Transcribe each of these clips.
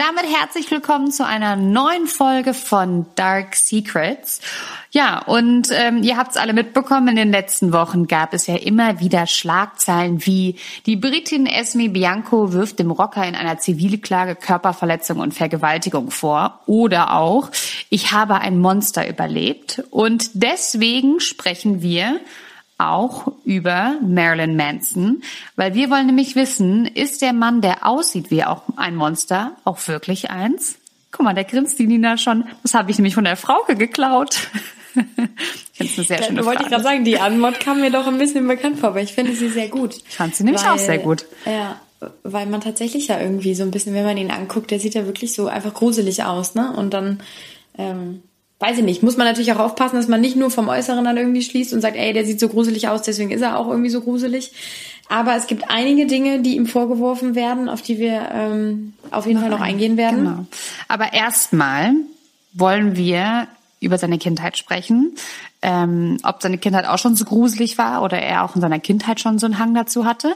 Damit herzlich willkommen zu einer neuen Folge von Dark Secrets. Ja, und ähm, ihr habt es alle mitbekommen, in den letzten Wochen gab es ja immer wieder Schlagzeilen wie die Britin Esme Bianco wirft dem Rocker in einer Zivilklage Körperverletzung und Vergewaltigung vor. Oder auch, ich habe ein Monster überlebt. Und deswegen sprechen wir auch über Marilyn Manson, weil wir wollen nämlich wissen, ist der Mann, der aussieht wie auch ein Monster, auch wirklich eins? Guck mal, der grinst die Nina schon. Das habe ich nämlich von der Frauke geklaut. ich eine sehr schöne Wollte ich gerade sagen, die Anmod kam mir doch ein bisschen bekannt vor, aber ich finde sie sehr gut. Ich fand sie nämlich weil, auch sehr gut. Ja, weil man tatsächlich ja irgendwie so ein bisschen, wenn man ihn anguckt, der sieht ja wirklich so einfach gruselig aus, ne? Und dann ähm, weiß ich nicht, muss man natürlich auch aufpassen, dass man nicht nur vom Äußeren dann irgendwie schließt und sagt, ey, der sieht so gruselig aus, deswegen ist er auch irgendwie so gruselig. Aber es gibt einige Dinge, die ihm vorgeworfen werden, auf die wir ähm, auf jeden Fall noch eingehen werden. Genau. Aber erstmal wollen wir über seine Kindheit sprechen ähm, ob seine Kindheit auch schon so gruselig war oder er auch in seiner Kindheit schon so einen Hang dazu hatte.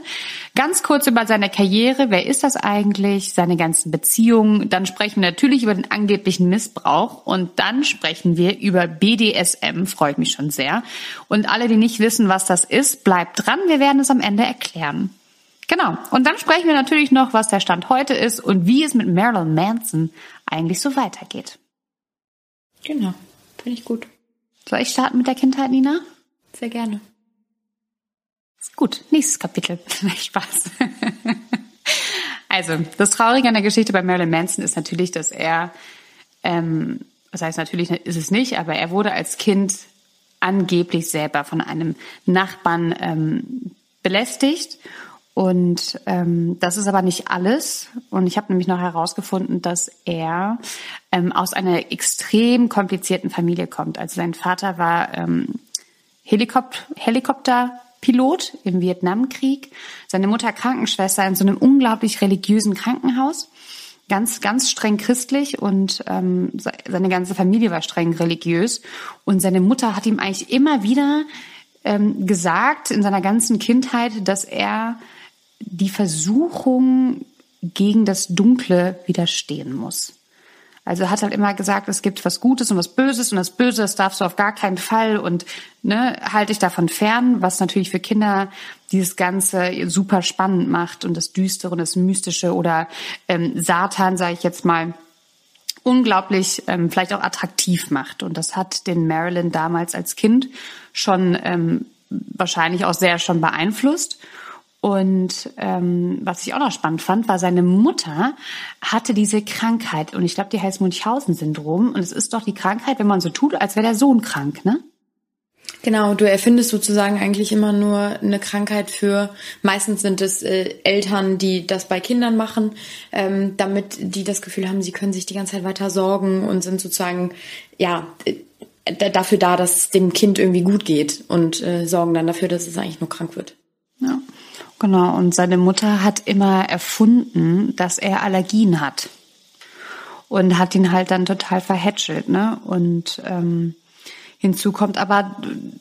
Ganz kurz über seine Karriere. Wer ist das eigentlich? Seine ganzen Beziehungen. Dann sprechen wir natürlich über den angeblichen Missbrauch und dann sprechen wir über BDSM. Freut mich schon sehr. Und alle, die nicht wissen, was das ist, bleibt dran. Wir werden es am Ende erklären. Genau. Und dann sprechen wir natürlich noch, was der Stand heute ist und wie es mit Marilyn Manson eigentlich so weitergeht. Genau. Finde ich gut. Soll ich starten mit der Kindheit, Nina? Sehr gerne. Gut, nächstes Kapitel. Spaß. also, das Traurige an der Geschichte bei Marilyn Manson ist natürlich, dass er, ähm, das heißt natürlich ist es nicht, aber er wurde als Kind angeblich selber von einem Nachbarn ähm, belästigt und ähm, das ist aber nicht alles. Und ich habe nämlich noch herausgefunden, dass er ähm, aus einer extrem komplizierten Familie kommt. Also sein Vater war ähm, Helikop Helikopterpilot im Vietnamkrieg, seine Mutter Krankenschwester in so einem unglaublich religiösen Krankenhaus. Ganz, ganz streng christlich und ähm, seine ganze Familie war streng religiös. Und seine Mutter hat ihm eigentlich immer wieder ähm, gesagt in seiner ganzen Kindheit, dass er die Versuchung gegen das Dunkle widerstehen muss. Also hat halt immer gesagt, es gibt was Gutes und was Böses und das Böse, das darfst du auf gar keinen Fall und ne, halte dich davon fern, was natürlich für Kinder dieses Ganze super spannend macht und das Düstere und das Mystische oder ähm, Satan, sage ich jetzt mal, unglaublich ähm, vielleicht auch attraktiv macht. Und das hat den Marilyn damals als Kind schon ähm, wahrscheinlich auch sehr schon beeinflusst. Und ähm, was ich auch noch spannend fand, war seine Mutter hatte diese Krankheit und ich glaube, die heißt Munchausen-Syndrom und es ist doch die Krankheit, wenn man so tut, als wäre der Sohn krank, ne? Genau, du erfindest sozusagen eigentlich immer nur eine Krankheit für, meistens sind es äh, Eltern, die das bei Kindern machen, ähm, damit die das Gefühl haben, sie können sich die ganze Zeit weiter sorgen und sind sozusagen, ja, äh, dafür da, dass es dem Kind irgendwie gut geht und äh, sorgen dann dafür, dass es eigentlich nur krank wird. Ja. Genau, und seine Mutter hat immer erfunden, dass er Allergien hat. Und hat ihn halt dann total verhätschelt, ne? Und ähm, hinzu kommt aber,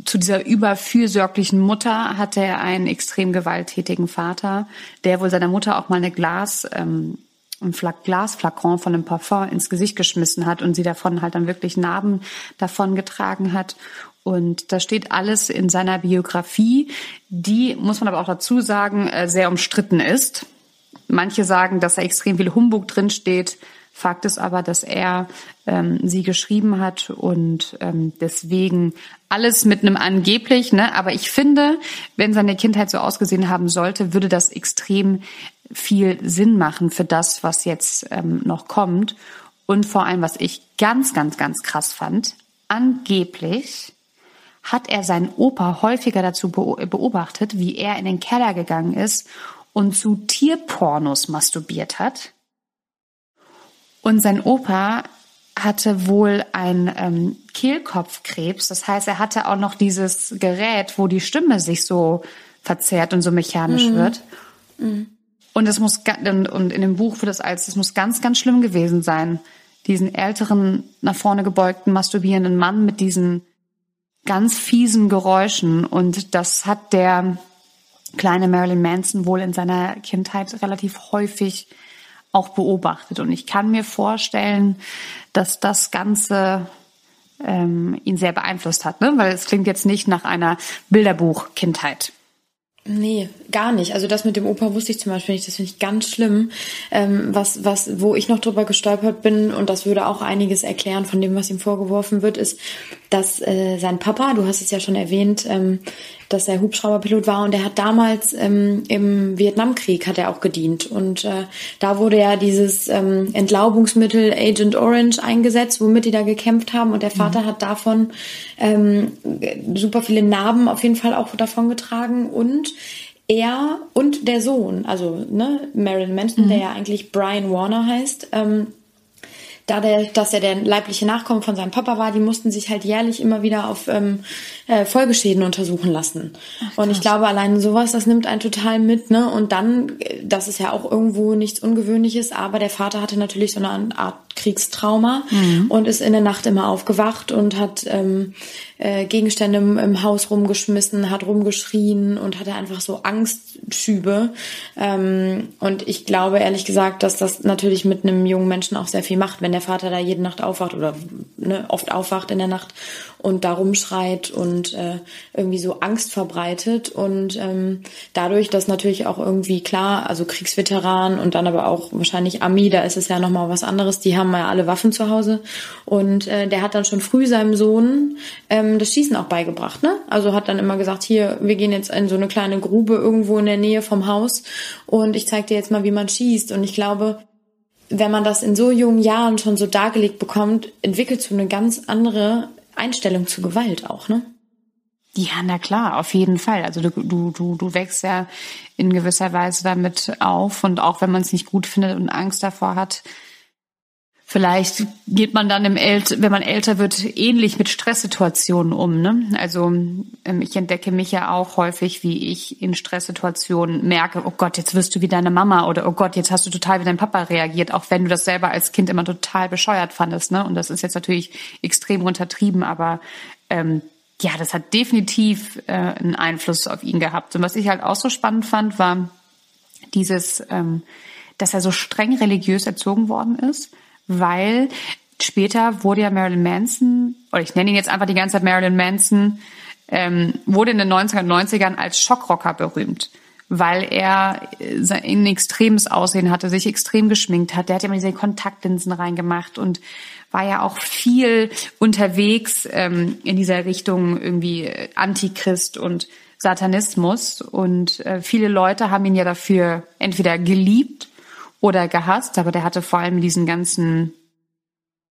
zu dieser überfürsorglichen Mutter hatte er einen extrem gewalttätigen Vater, der wohl seiner Mutter auch mal eine Glas, ähm, ein Glasflakon von einem Parfum ins Gesicht geschmissen hat und sie davon halt dann wirklich Narben davon getragen hat. Und das steht alles in seiner Biografie, die, muss man aber auch dazu sagen, äh, sehr umstritten ist. Manche sagen, dass da extrem viel Humbug drinsteht. Fakt ist aber, dass er ähm, sie geschrieben hat und ähm, deswegen alles mit einem angeblich, ne? Aber ich finde, wenn seine Kindheit so ausgesehen haben sollte, würde das extrem viel Sinn machen für das, was jetzt ähm, noch kommt. Und vor allem, was ich ganz, ganz, ganz krass fand, angeblich hat er seinen Opa häufiger dazu beobachtet, wie er in den Keller gegangen ist und zu Tierpornos masturbiert hat. Und sein Opa hatte wohl ein ähm, Kehlkopfkrebs. Das heißt, er hatte auch noch dieses Gerät, wo die Stimme sich so verzerrt und so mechanisch mhm. wird. Mhm. Und es muss und in dem Buch wird es als es muss ganz ganz schlimm gewesen sein, diesen älteren nach vorne gebeugten masturbierenden Mann mit diesen ganz fiesen Geräuschen. Und das hat der kleine Marilyn Manson wohl in seiner Kindheit relativ häufig auch beobachtet. Und ich kann mir vorstellen, dass das Ganze ähm, ihn sehr beeinflusst hat, ne? weil es klingt jetzt nicht nach einer Bilderbuch-Kindheit. Nee, gar nicht. Also das mit dem Opa wusste ich zum Beispiel nicht. Das finde ich ganz schlimm. Ähm, was, was, wo ich noch drüber gestolpert bin, und das würde auch einiges erklären von dem, was ihm vorgeworfen wird, ist, dass äh, sein Papa, du hast es ja schon erwähnt, ähm, dass er Hubschrauberpilot war und er hat damals ähm, im Vietnamkrieg hat er auch gedient und äh, da wurde ja dieses ähm, Entlaubungsmittel Agent Orange eingesetzt, womit die da gekämpft haben und der Vater mhm. hat davon ähm, super viele Narben auf jeden Fall auch davon getragen und er und der Sohn, also ne, Marilyn Manson, mhm. der ja eigentlich Brian Warner heißt, ähm, da der, dass er der leibliche Nachkommen von seinem Papa war, die mussten sich halt jährlich immer wieder auf ähm, äh, Folgeschäden untersuchen lassen. Ach, und ich glaube, allein sowas, das nimmt einen total mit, ne? Und dann, das ist ja auch irgendwo nichts Ungewöhnliches, aber der Vater hatte natürlich so eine Art Kriegstrauma mhm. und ist in der Nacht immer aufgewacht und hat ähm, äh, Gegenstände im, im, Haus rumgeschmissen, hat rumgeschrien und hatte einfach so Angstschübe. Ähm, und ich glaube ehrlich gesagt, dass das natürlich mit einem jungen Menschen auch sehr viel macht, wenn der Vater da jede Nacht aufwacht oder ne, oft aufwacht in der Nacht und da rumschreit und äh, irgendwie so Angst verbreitet. Und ähm, dadurch, dass natürlich auch irgendwie klar, also Kriegsveteran und dann aber auch wahrscheinlich Ami, da ist es ja nochmal was anderes, die haben ja alle Waffen zu Hause. Und äh, der hat dann schon früh seinem Sohn ähm, das Schießen auch beigebracht. Ne? Also hat dann immer gesagt, hier, wir gehen jetzt in so eine kleine Grube irgendwo in der Nähe vom Haus und ich zeige dir jetzt mal, wie man schießt. Und ich glaube, wenn man das in so jungen Jahren schon so dargelegt bekommt, entwickelt so eine ganz andere Einstellung zu Gewalt auch, ne? Ja, na klar, auf jeden Fall. Also du, du, du, du wächst ja in gewisser Weise damit auf und auch wenn man es nicht gut findet und Angst davor hat, vielleicht geht man dann im Ält wenn man älter wird, ähnlich mit Stresssituationen um. Ne? Also ähm, ich entdecke mich ja auch häufig, wie ich in Stresssituationen merke, oh Gott, jetzt wirst du wie deine Mama oder oh Gott, jetzt hast du total wie dein Papa reagiert, auch wenn du das selber als Kind immer total bescheuert fandest. Ne? Und das ist jetzt natürlich extrem untertrieben, aber ähm, ja, das hat definitiv äh, einen Einfluss auf ihn gehabt. Und was ich halt auch so spannend fand, war dieses, ähm, dass er so streng religiös erzogen worden ist weil später wurde ja Marilyn Manson, oder ich nenne ihn jetzt einfach die ganze Zeit Marilyn Manson, ähm, wurde in den 1990ern als Schockrocker berühmt, weil er äh, ein extremes Aussehen hatte, sich extrem geschminkt hat. Der hat ja immer diese Kontaktlinsen reingemacht und war ja auch viel unterwegs ähm, in dieser Richtung irgendwie Antichrist und Satanismus. Und äh, viele Leute haben ihn ja dafür entweder geliebt oder gehasst, aber der hatte vor allem in diesen ganzen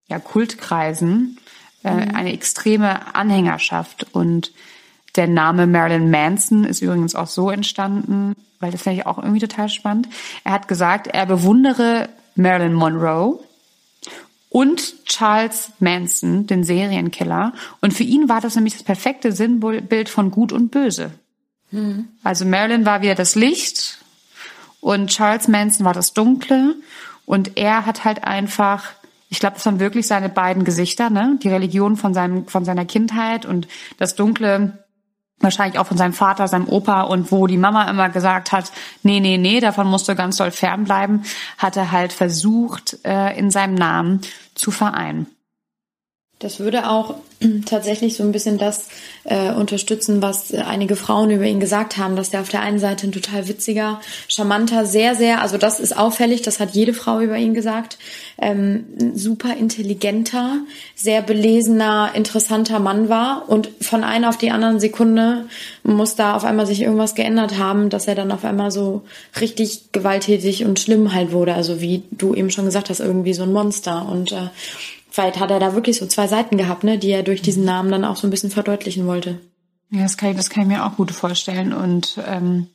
ja, Kultkreisen äh, mhm. eine extreme Anhängerschaft. Und der Name Marilyn Manson ist übrigens auch so entstanden, weil das finde ich auch irgendwie total spannend. Er hat gesagt, er bewundere Marilyn Monroe und Charles Manson, den Serienkiller. Und für ihn war das nämlich das perfekte Sinnbild von Gut und Böse. Mhm. Also Marilyn war wieder das Licht und Charles Manson war das Dunkle und er hat halt einfach, ich glaube, das waren wirklich seine beiden Gesichter, ne? Die Religion von seinem von seiner Kindheit und das Dunkle wahrscheinlich auch von seinem Vater, seinem Opa und wo die Mama immer gesagt hat, nee, nee, nee, davon musst du ganz doll fernbleiben, hat er halt versucht, äh, in seinem Namen zu vereinen. Das würde auch tatsächlich so ein bisschen das äh, unterstützen, was einige Frauen über ihn gesagt haben, dass er auf der einen Seite ein total witziger, charmanter, sehr, sehr, also das ist auffällig, das hat jede Frau über ihn gesagt, ähm, super intelligenter, sehr belesener, interessanter Mann war und von einer auf die anderen Sekunde muss da auf einmal sich irgendwas geändert haben, dass er dann auf einmal so richtig gewalttätig und schlimm halt wurde, also wie du eben schon gesagt hast, irgendwie so ein Monster. Und äh, Vielleicht hat er da wirklich so zwei Seiten gehabt, ne, die er durch diesen Namen dann auch so ein bisschen verdeutlichen wollte. Ja, das kann ich, das kann ich mir auch gut vorstellen. Und ähm,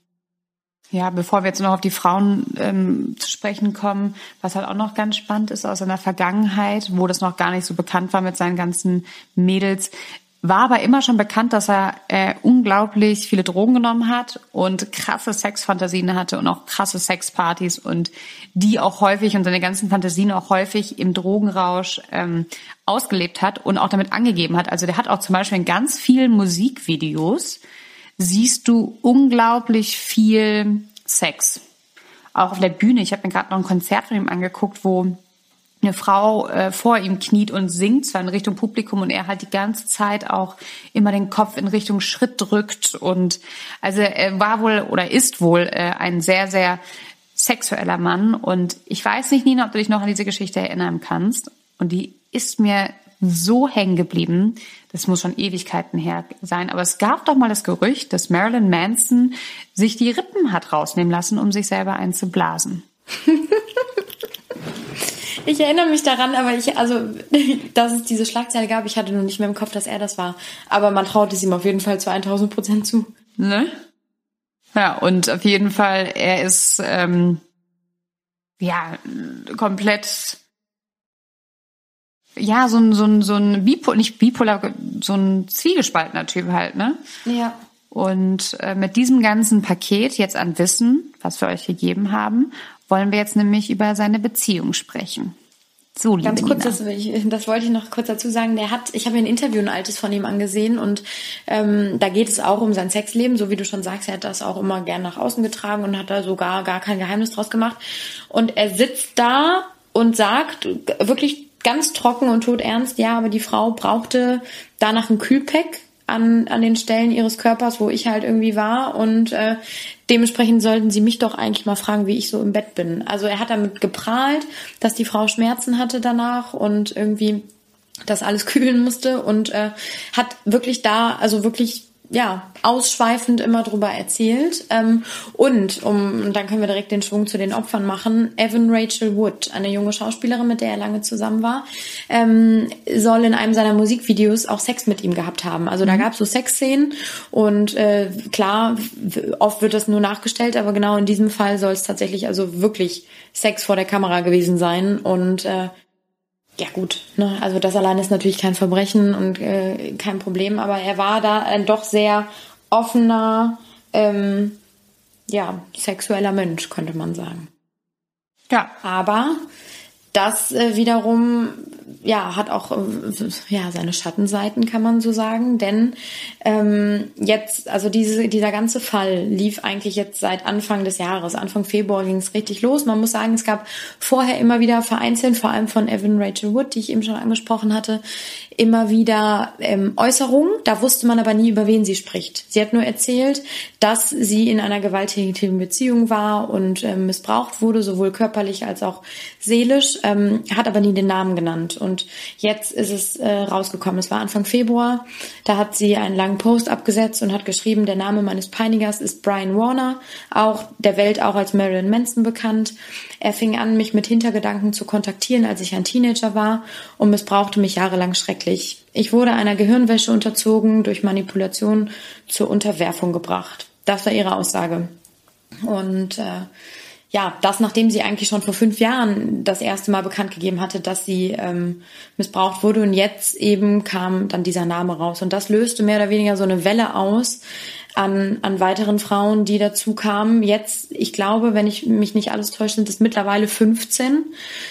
ja, bevor wir jetzt noch auf die Frauen ähm, zu sprechen kommen, was halt auch noch ganz spannend ist aus seiner Vergangenheit, wo das noch gar nicht so bekannt war mit seinen ganzen Mädels, war aber immer schon bekannt, dass er äh, unglaublich viele Drogen genommen hat und krasse Sexfantasien hatte und auch krasse Sexpartys und die auch häufig und seine ganzen Fantasien auch häufig im Drogenrausch ähm, ausgelebt hat und auch damit angegeben hat. Also der hat auch zum Beispiel in ganz vielen Musikvideos siehst du unglaublich viel Sex. auch auf der Bühne. Ich habe mir gerade noch ein Konzert von ihm angeguckt, wo eine Frau äh, vor ihm kniet und singt, zwar in Richtung Publikum und er halt die ganze Zeit auch immer den Kopf in Richtung Schritt drückt und also er war wohl oder ist wohl äh, ein sehr, sehr sexueller Mann und ich weiß nicht, Nina, ob du dich noch an diese Geschichte erinnern kannst und die ist mir so hängen geblieben. Das muss schon Ewigkeiten her sein. Aber es gab doch mal das Gerücht, dass Marilyn Manson sich die Rippen hat rausnehmen lassen, um sich selber einzublasen. Ich erinnere mich daran, aber ich, also, dass es diese Schlagzeile gab, ich hatte nur nicht mehr im Kopf, dass er das war. Aber man traut es ihm auf jeden Fall zu 1000 Prozent zu. Ne? Ja, und auf jeden Fall, er ist, ähm, ja, komplett, ja, so ein, so ein, so ein Bipolar, nicht Bipolar, so ein zwiegespaltener Typ halt, ne? Ja. Und äh, mit diesem ganzen Paket jetzt an Wissen, was wir euch gegeben haben, wollen wir jetzt nämlich über seine Beziehung sprechen. So, liebe Ganz kurz, das, das, wollte ich noch kurz dazu sagen. Der hat, ich habe mir ein Interview ein altes von ihm angesehen und ähm, da geht es auch um sein Sexleben, so wie du schon sagst. Er hat das auch immer gern nach außen getragen und hat da sogar gar kein Geheimnis draus gemacht. Und er sitzt da und sagt wirklich ganz trocken und todernst, ja, aber die Frau brauchte danach ein Kühlpack an, an den Stellen ihres Körpers, wo ich halt irgendwie war. Und äh, dementsprechend sollten sie mich doch eigentlich mal fragen, wie ich so im Bett bin. Also er hat damit geprahlt, dass die Frau Schmerzen hatte danach und irgendwie das alles kühlen musste und äh, hat wirklich da, also wirklich ja, ausschweifend immer drüber erzählt. Ähm, und, um, und dann können wir direkt den Schwung zu den Opfern machen, Evan Rachel Wood, eine junge Schauspielerin, mit der er lange zusammen war, ähm, soll in einem seiner Musikvideos auch Sex mit ihm gehabt haben. Also da mhm. gab es so Sexszenen und äh, klar, oft wird das nur nachgestellt, aber genau in diesem Fall soll es tatsächlich also wirklich Sex vor der Kamera gewesen sein. Und äh, ja gut, ne? also das allein ist natürlich kein Verbrechen und äh, kein Problem, aber er war da ein doch sehr offener, ähm, ja, sexueller Mensch, könnte man sagen. Ja. Aber das äh, wiederum ja hat auch äh, ja seine Schattenseiten kann man so sagen denn ähm, jetzt also diese dieser ganze Fall lief eigentlich jetzt seit Anfang des Jahres Anfang Februar ging es richtig los man muss sagen es gab vorher immer wieder vereinzelt vor allem von Evan Rachel Wood die ich eben schon angesprochen hatte immer wieder ähm, Äußerungen. Da wusste man aber nie, über wen sie spricht. Sie hat nur erzählt, dass sie in einer gewalttätigen Beziehung war und ähm, missbraucht wurde, sowohl körperlich als auch seelisch, ähm, hat aber nie den Namen genannt. Und jetzt ist es äh, rausgekommen. Es war Anfang Februar. Da hat sie einen langen Post abgesetzt und hat geschrieben, der Name meines Peinigers ist Brian Warner, auch der Welt auch als Marilyn Manson bekannt. Er fing an, mich mit Hintergedanken zu kontaktieren, als ich ein Teenager war und missbrauchte mich jahrelang schrecklich. Ich wurde einer Gehirnwäsche unterzogen, durch Manipulation zur Unterwerfung gebracht. Das war ihre Aussage. Und äh, ja, das nachdem sie eigentlich schon vor fünf Jahren das erste Mal bekannt gegeben hatte, dass sie ähm, missbraucht wurde und jetzt eben kam dann dieser Name raus. Und das löste mehr oder weniger so eine Welle aus, an, an weiteren Frauen, die dazu kamen. Jetzt, ich glaube, wenn ich mich nicht alles täusche, sind es mittlerweile 15.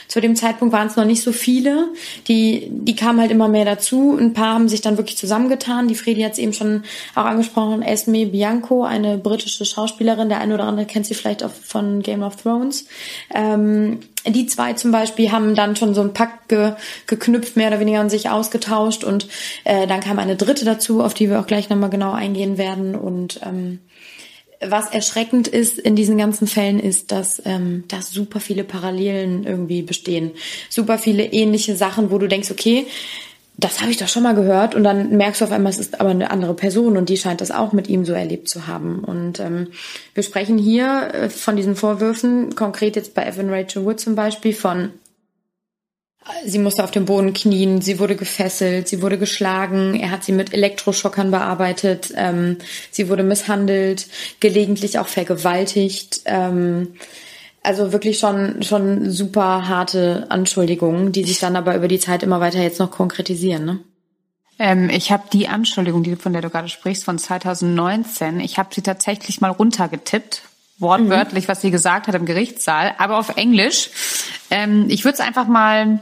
Zu dem Zeitpunkt waren es noch nicht so viele. Die, die kamen halt immer mehr dazu. Ein paar haben sich dann wirklich zusammengetan. Die Fredi hat es eben schon auch angesprochen. Esme Bianco, eine britische Schauspielerin. Der eine oder andere kennt sie vielleicht auch von Game of Thrones. Ähm, die zwei zum Beispiel haben dann schon so einen Pakt ge, geknüpft, mehr oder weniger und sich ausgetauscht und äh, dann kam eine dritte dazu, auf die wir auch gleich nochmal genau eingehen werden und ähm, was erschreckend ist in diesen ganzen Fällen ist, dass ähm, da super viele Parallelen irgendwie bestehen. Super viele ähnliche Sachen, wo du denkst, okay, das habe ich doch schon mal gehört und dann merkst du auf einmal, es ist aber eine andere Person und die scheint das auch mit ihm so erlebt zu haben. Und ähm, wir sprechen hier äh, von diesen Vorwürfen, konkret jetzt bei Evan Rachel Wood zum Beispiel, von Sie musste auf dem Boden knien, sie wurde gefesselt, sie wurde geschlagen, er hat sie mit Elektroschockern bearbeitet, ähm, sie wurde misshandelt, gelegentlich auch vergewaltigt. Ähm, also wirklich schon, schon super harte Anschuldigungen, die sich dann aber über die Zeit immer weiter jetzt noch konkretisieren, ne? Ähm, ich habe die Anschuldigung, die, von der du gerade sprichst, von 2019, ich habe sie tatsächlich mal runtergetippt, wortwörtlich, mhm. was sie gesagt hat im Gerichtssaal, aber auf Englisch. Ähm, ich würde es einfach mal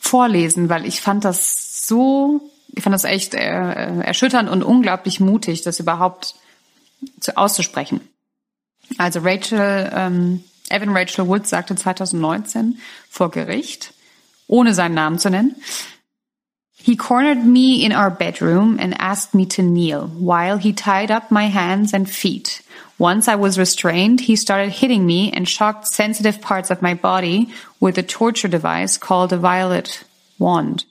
vorlesen, weil ich fand das so, ich fand das echt äh, erschütternd und unglaublich mutig, das überhaupt zu, auszusprechen. Also Rachel ähm, Evan Rachel Wood sagte 2019 vor Gericht, ohne seinen Namen zu nennen, He cornered me in our bedroom and asked me to kneel while he tied up my hands and feet. Once I was restrained, he started hitting me and shocked sensitive parts of my body with a torture device called a violet wand.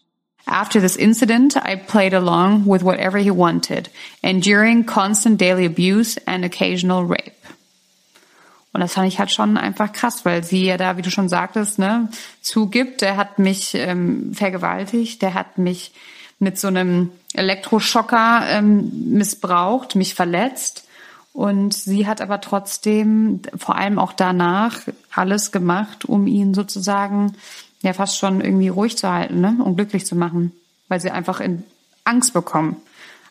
After this incident, I played along with whatever he wanted, enduring constant daily abuse and occasional rape. Und das fand ich halt schon einfach krass, weil sie ja da, wie du schon sagtest, ne, zugibt, der hat mich ähm, vergewaltigt, der hat mich mit so einem Elektroschocker ähm, missbraucht, mich verletzt. Und sie hat aber trotzdem, vor allem auch danach, alles gemacht, um ihn sozusagen ja fast schon irgendwie ruhig zu halten, ne, und glücklich zu machen, weil sie einfach in Angst bekommen.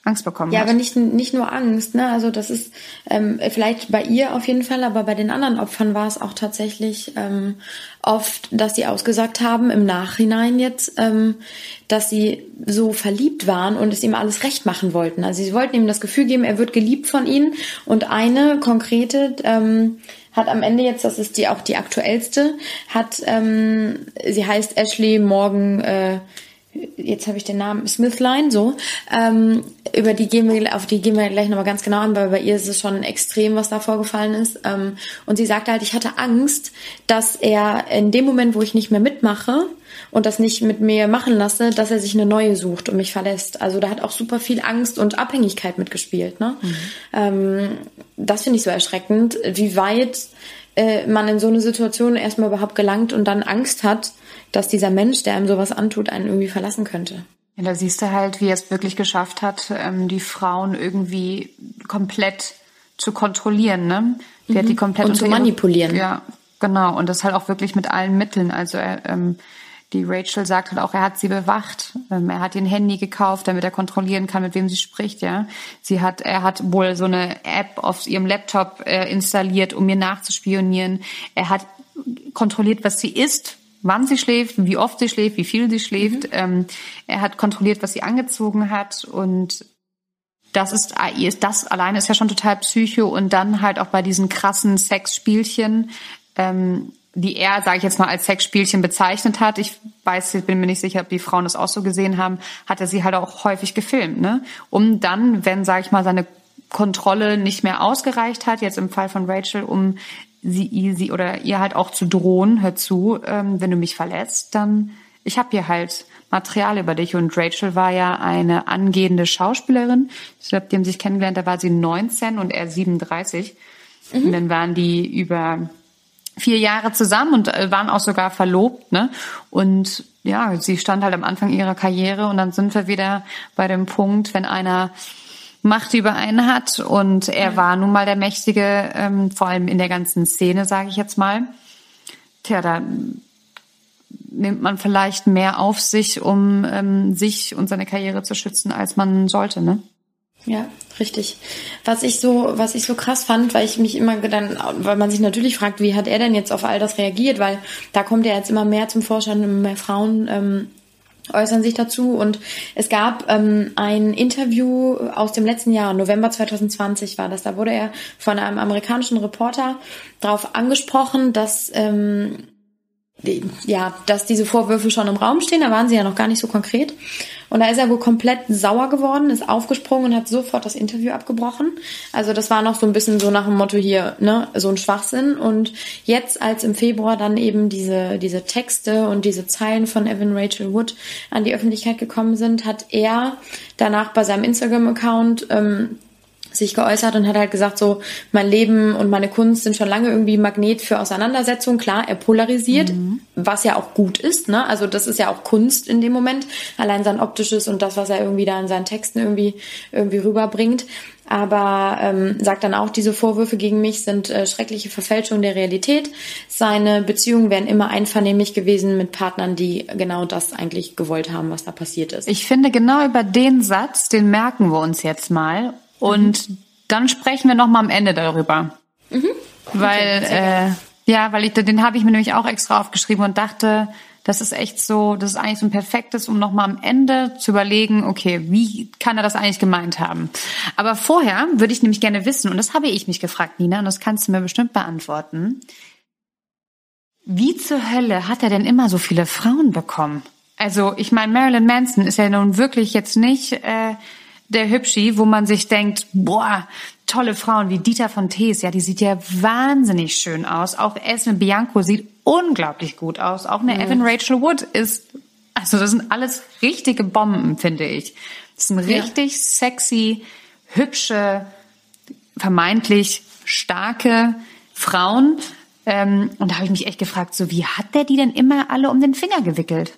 Angst bekommen ja, hat. aber nicht, nicht nur Angst, ne? Also das ist ähm, vielleicht bei ihr auf jeden Fall, aber bei den anderen Opfern war es auch tatsächlich ähm, oft, dass sie ausgesagt haben im Nachhinein jetzt, ähm, dass sie so verliebt waren und es ihm alles recht machen wollten. Also sie wollten ihm das Gefühl geben, er wird geliebt von ihnen. Und eine konkrete ähm, hat am Ende jetzt, das ist die auch die aktuellste, hat ähm, sie heißt Ashley Morgan. Äh, jetzt habe ich den Namen, Smithline, so, ähm, über die gehen wir, auf die gehen wir gleich nochmal ganz genau an, weil bei ihr ist es schon extrem, was da vorgefallen ist. Ähm, und sie sagte halt, ich hatte Angst, dass er in dem Moment, wo ich nicht mehr mitmache und das nicht mit mir machen lasse, dass er sich eine neue sucht und mich verlässt. Also da hat auch super viel Angst und Abhängigkeit mitgespielt. Ne? Mhm. Ähm, das finde ich so erschreckend, wie weit äh, man in so eine Situation erstmal überhaupt gelangt und dann Angst hat, dass dieser Mensch, der einem sowas antut, einen irgendwie verlassen könnte. Ja, da siehst du halt, wie er es wirklich geschafft hat, ähm, die Frauen irgendwie komplett zu kontrollieren, ne? Die mhm. hat die komplett und zu manipulieren. Ja, genau. Und das halt auch wirklich mit allen Mitteln. Also er, ähm, die Rachel sagt halt auch, er hat sie bewacht. Ähm, er hat ihr ein Handy gekauft, damit er kontrollieren kann, mit wem sie spricht, ja. Sie hat, er hat wohl so eine App auf ihrem Laptop äh, installiert, um mir nachzuspionieren. Er hat kontrolliert, was sie isst, wann sie schläft, wie oft sie schläft, wie viel sie schläft. Mhm. Ähm, er hat kontrolliert, was sie angezogen hat und das ist, das alleine ist ja schon total psycho und dann halt auch bei diesen krassen Sexspielchen, ähm, die er, sage ich jetzt mal, als Sexspielchen bezeichnet hat. Ich weiß, ich bin mir nicht sicher, ob die Frauen das auch so gesehen haben, hat er sie halt auch häufig gefilmt, ne? Um dann, wenn, sage ich mal, seine Kontrolle nicht mehr ausgereicht hat, jetzt im Fall von Rachel, um sie, sie oder ihr halt auch zu drohen, hör zu, ähm, wenn du mich verletzt, dann ich habe hier halt Material über dich. Und Rachel war ja eine angehende Schauspielerin. Ich glaube, die haben sich kennengelernt, da war sie 19 und er 37. Mhm. Und dann waren die über vier Jahre zusammen und äh, waren auch sogar verlobt, ne? Und ja, sie stand halt am Anfang ihrer Karriere und dann sind wir wieder bei dem Punkt, wenn einer Macht über einen hat und er war nun mal der Mächtige, ähm, vor allem in der ganzen Szene, sage ich jetzt mal. Tja, da nimmt man vielleicht mehr auf sich, um ähm, sich und seine Karriere zu schützen, als man sollte, ne? Ja, richtig. Was ich so, was ich so krass fand, weil ich mich immer dann, weil man sich natürlich fragt, wie hat er denn jetzt auf all das reagiert, weil da kommt ja jetzt immer mehr zum Vorschein, immer mehr Frauen ähm, äußern sich dazu. Und es gab ähm, ein Interview aus dem letzten Jahr, November 2020 war das. Da wurde er von einem amerikanischen Reporter darauf angesprochen, dass ähm, ja, dass diese Vorwürfe schon im Raum stehen. Da waren sie ja noch gar nicht so konkret. Und da ist er wohl komplett sauer geworden, ist aufgesprungen und hat sofort das Interview abgebrochen. Also das war noch so ein bisschen so nach dem Motto hier, ne, so ein Schwachsinn. Und jetzt, als im Februar dann eben diese, diese Texte und diese Zeilen von Evan Rachel Wood an die Öffentlichkeit gekommen sind, hat er danach bei seinem Instagram-Account ähm, sich geäußert und hat halt gesagt, so mein Leben und meine Kunst sind schon lange irgendwie Magnet für Auseinandersetzung. Klar, er polarisiert, mhm. was ja auch gut ist. Ne? Also das ist ja auch Kunst in dem Moment. Allein sein optisches und das, was er irgendwie da in seinen Texten irgendwie irgendwie rüberbringt. Aber ähm, sagt dann auch, diese Vorwürfe gegen mich sind äh, schreckliche Verfälschungen der Realität. Seine Beziehungen wären immer einvernehmlich gewesen mit Partnern, die genau das eigentlich gewollt haben, was da passiert ist. Ich finde genau über den Satz, den merken wir uns jetzt mal und mhm. dann sprechen wir noch mal am Ende darüber. Mhm. Weil, okay, äh, ja, weil ich, den habe ich mir nämlich auch extra aufgeschrieben und dachte, das ist echt so, das ist eigentlich so ein perfektes, um noch mal am Ende zu überlegen, okay, wie kann er das eigentlich gemeint haben? Aber vorher würde ich nämlich gerne wissen, und das habe ich mich gefragt, Nina, und das kannst du mir bestimmt beantworten. wie zur Hölle hat er denn immer so viele Frauen bekommen? Also ich meine, Marilyn Manson ist ja nun wirklich jetzt nicht äh, der Hübschi, wo man sich denkt, boah, tolle Frauen wie Dieter von Tees, ja, die sieht ja wahnsinnig schön aus. Auch Esme Bianco sieht unglaublich gut aus. Auch eine mhm. Evan Rachel Wood ist, also das sind alles richtige Bomben, finde ich. Das sind richtig ja. sexy, hübsche, vermeintlich starke Frauen. Ähm, und da habe ich mich echt gefragt, so wie hat der die denn immer alle um den Finger gewickelt?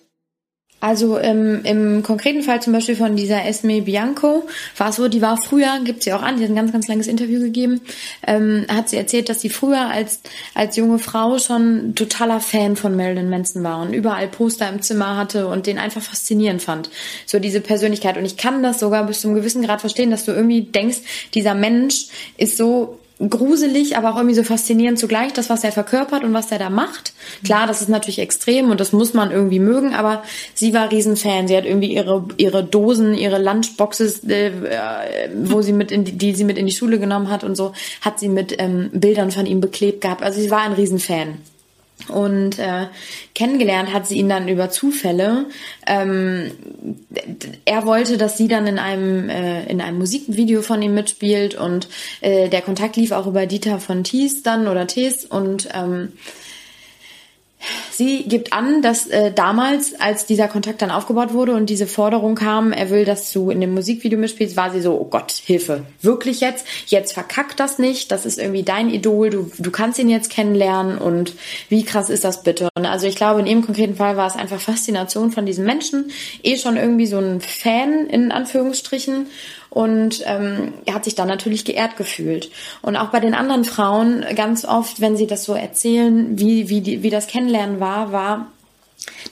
Also ähm, im konkreten Fall zum Beispiel von dieser Esme Bianco war es so, die war früher, gibt sie auch an, die hat ein ganz, ganz langes Interview gegeben, ähm, hat sie erzählt, dass sie früher als, als junge Frau schon totaler Fan von Marilyn Manson war und überall Poster im Zimmer hatte und den einfach faszinierend fand. So diese Persönlichkeit. Und ich kann das sogar bis zu einem gewissen Grad verstehen, dass du irgendwie denkst, dieser Mensch ist so gruselig, aber auch irgendwie so faszinierend zugleich, das, was er verkörpert und was er da macht. Klar, das ist natürlich extrem und das muss man irgendwie mögen, aber sie war Riesenfan. Sie hat irgendwie ihre, ihre Dosen, ihre Lunchboxes, äh, wo sie mit in die, die sie mit in die Schule genommen hat und so, hat sie mit ähm, Bildern von ihm beklebt gehabt. Also sie war ein Riesenfan. Und äh, kennengelernt hat sie ihn dann über Zufälle. Ähm, er wollte, dass sie dann in einem äh, in einem Musikvideo von ihm mitspielt und äh, der Kontakt lief auch über Dieter von Thies dann oder Thies und ähm, Sie gibt an, dass äh, damals, als dieser Kontakt dann aufgebaut wurde und diese Forderung kam, er will, dass du in dem Musikvideo mitspielst, war sie so, oh Gott, Hilfe, wirklich jetzt? Jetzt verkackt das nicht, das ist irgendwie dein Idol, du, du kannst ihn jetzt kennenlernen und wie krass ist das bitte? Und also ich glaube, in ihrem konkreten Fall war es einfach Faszination von diesem Menschen, eh schon irgendwie so ein Fan in Anführungsstrichen und ähm, er hat sich dann natürlich geehrt gefühlt. Und auch bei den anderen Frauen ganz oft, wenn sie das so erzählen, wie, wie, die, wie das Kennenlernen war, war,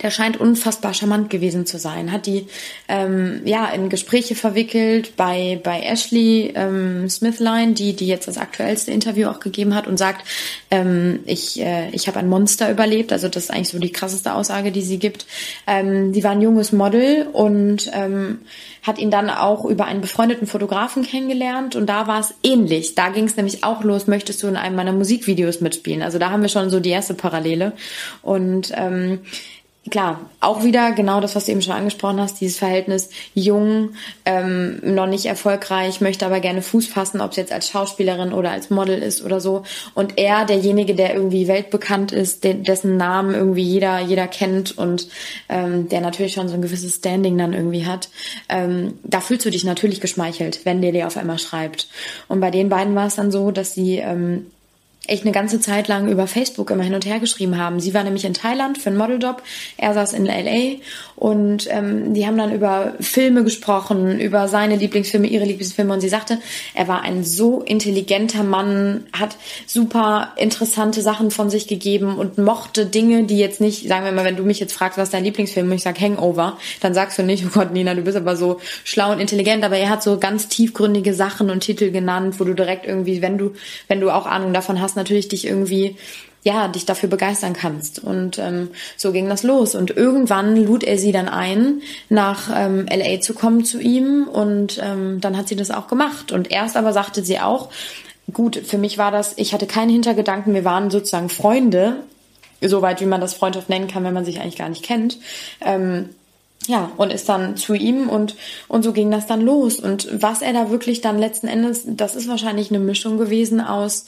der scheint unfassbar charmant gewesen zu sein. Hat die ähm, ja in Gespräche verwickelt bei bei Ashley ähm, Smithline, die die jetzt das aktuellste Interview auch gegeben hat und sagt, ähm, ich äh, ich habe ein Monster überlebt. Also das ist eigentlich so die krasseste Aussage, die sie gibt. Ähm, die war ein junges Model und ähm, hat ihn dann auch über einen befreundeten Fotografen kennengelernt und da war es ähnlich. Da ging es nämlich auch los, möchtest du in einem meiner Musikvideos mitspielen? Also da haben wir schon so die erste Parallele und ähm, klar, auch wieder genau das, was du eben schon angesprochen hast, dieses Verhältnis jung, ähm, noch nicht erfolgreich, möchte aber gerne Fuß fassen, ob es jetzt als Schauspielerin oder als Model ist oder so. Und er, derjenige, der irgendwie weltbekannt ist, de dessen Namen irgendwie jeder, jeder kennt und ähm, der natürlich schon so ein gewisses Standing dann irgendwie hat, ähm, da fühlst du dich natürlich geschmeichelt, wenn der dir auf einmal schreibt. Und bei den beiden war es dann so, dass sie ähm, echt eine ganze Zeit lang über Facebook immer hin und her geschrieben haben. Sie war nämlich in Thailand für einen Modeljob, er saß in LA und ähm, die haben dann über Filme gesprochen, über seine Lieblingsfilme, ihre Lieblingsfilme. Und sie sagte, er war ein so intelligenter Mann, hat super interessante Sachen von sich gegeben und mochte Dinge, die jetzt nicht, sagen wir mal, wenn du mich jetzt fragst, was ist dein Lieblingsfilm und ich sag Hangover, dann sagst du nicht, oh Gott, Nina, du bist aber so schlau und intelligent, aber er hat so ganz tiefgründige Sachen und Titel genannt, wo du direkt irgendwie, wenn du, wenn du auch Ahnung davon hast, natürlich dich irgendwie ja, dich dafür begeistern kannst. Und ähm, so ging das los. Und irgendwann lud er sie dann ein, nach ähm, LA zu kommen zu ihm. Und ähm, dann hat sie das auch gemacht. Und erst aber sagte sie auch, gut, für mich war das, ich hatte keinen Hintergedanken, wir waren sozusagen Freunde, soweit wie man das Freundschaft nennen kann, wenn man sich eigentlich gar nicht kennt. Ähm, ja, und ist dann zu ihm und, und so ging das dann los. Und was er da wirklich dann letzten Endes, das ist wahrscheinlich eine Mischung gewesen aus,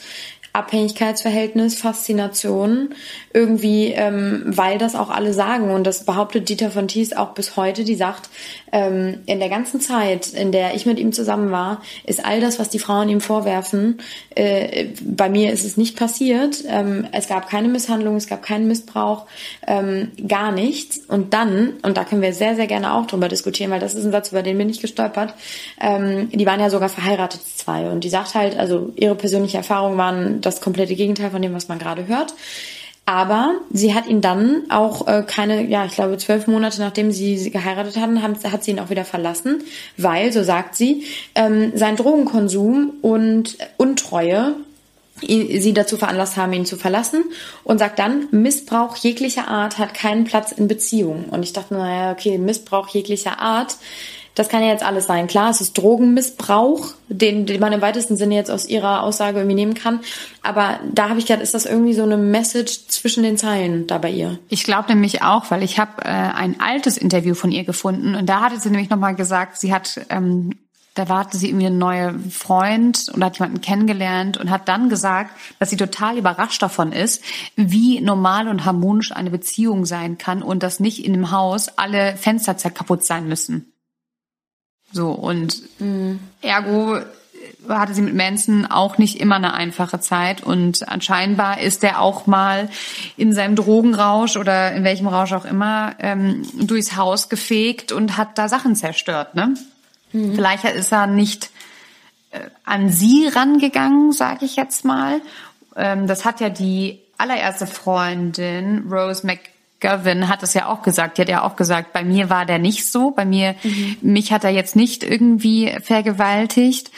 Abhängigkeitsverhältnis, Faszination, irgendwie, ähm, weil das auch alle sagen. Und das behauptet Dieter von Thies auch bis heute, die sagt, ähm, in der ganzen Zeit, in der ich mit ihm zusammen war, ist all das, was die Frauen ihm vorwerfen, äh, bei mir ist es nicht passiert. Ähm, es gab keine Misshandlung, es gab keinen Missbrauch, ähm, gar nichts. Und dann, und da können wir sehr, sehr gerne auch drüber diskutieren, weil das ist ein Satz, über den bin ich gestolpert, ähm, die waren ja sogar verheiratet, zwei. Und die sagt halt, also ihre persönliche Erfahrung waren das komplette Gegenteil von dem, was man gerade hört. Aber sie hat ihn dann auch äh, keine, ja, ich glaube, zwölf Monate nachdem sie, geheiratet hatten, hat, hat sie ihn auch wieder verlassen, weil, so sagt sie, ähm, sein Drogenkonsum und Untreue sie dazu veranlasst haben, ihn zu verlassen und sagt dann, Missbrauch jeglicher Art hat keinen Platz in Beziehungen. Und ich dachte, naja, okay, Missbrauch jeglicher Art das kann ja jetzt alles sein. Klar, es ist Drogenmissbrauch, den, den man im weitesten Sinne jetzt aus ihrer Aussage irgendwie nehmen kann. Aber da habe ich gedacht, ist das irgendwie so eine Message zwischen den Zeilen da bei ihr? Ich glaube nämlich auch, weil ich habe äh, ein altes Interview von ihr gefunden und da hatte sie nämlich nochmal gesagt, sie hat ähm, da war sie irgendwie ein neuer Freund und hat jemanden kennengelernt und hat dann gesagt, dass sie total überrascht davon ist, wie normal und harmonisch eine Beziehung sein kann und dass nicht in dem Haus alle Fenster kaputt sein müssen. So, und mhm. ergo hatte sie mit Manson auch nicht immer eine einfache Zeit und anscheinend ist er auch mal in seinem Drogenrausch oder in welchem Rausch auch immer ähm, durchs Haus gefegt und hat da Sachen zerstört, ne? Mhm. Vielleicht ist er nicht äh, an sie rangegangen, sage ich jetzt mal. Ähm, das hat ja die allererste Freundin, Rose McGovern, hat es ja auch gesagt. Die hat ja auch gesagt, bei mir war der nicht so. Bei mir, mhm. mich hat er jetzt nicht irgendwie vergewaltigt.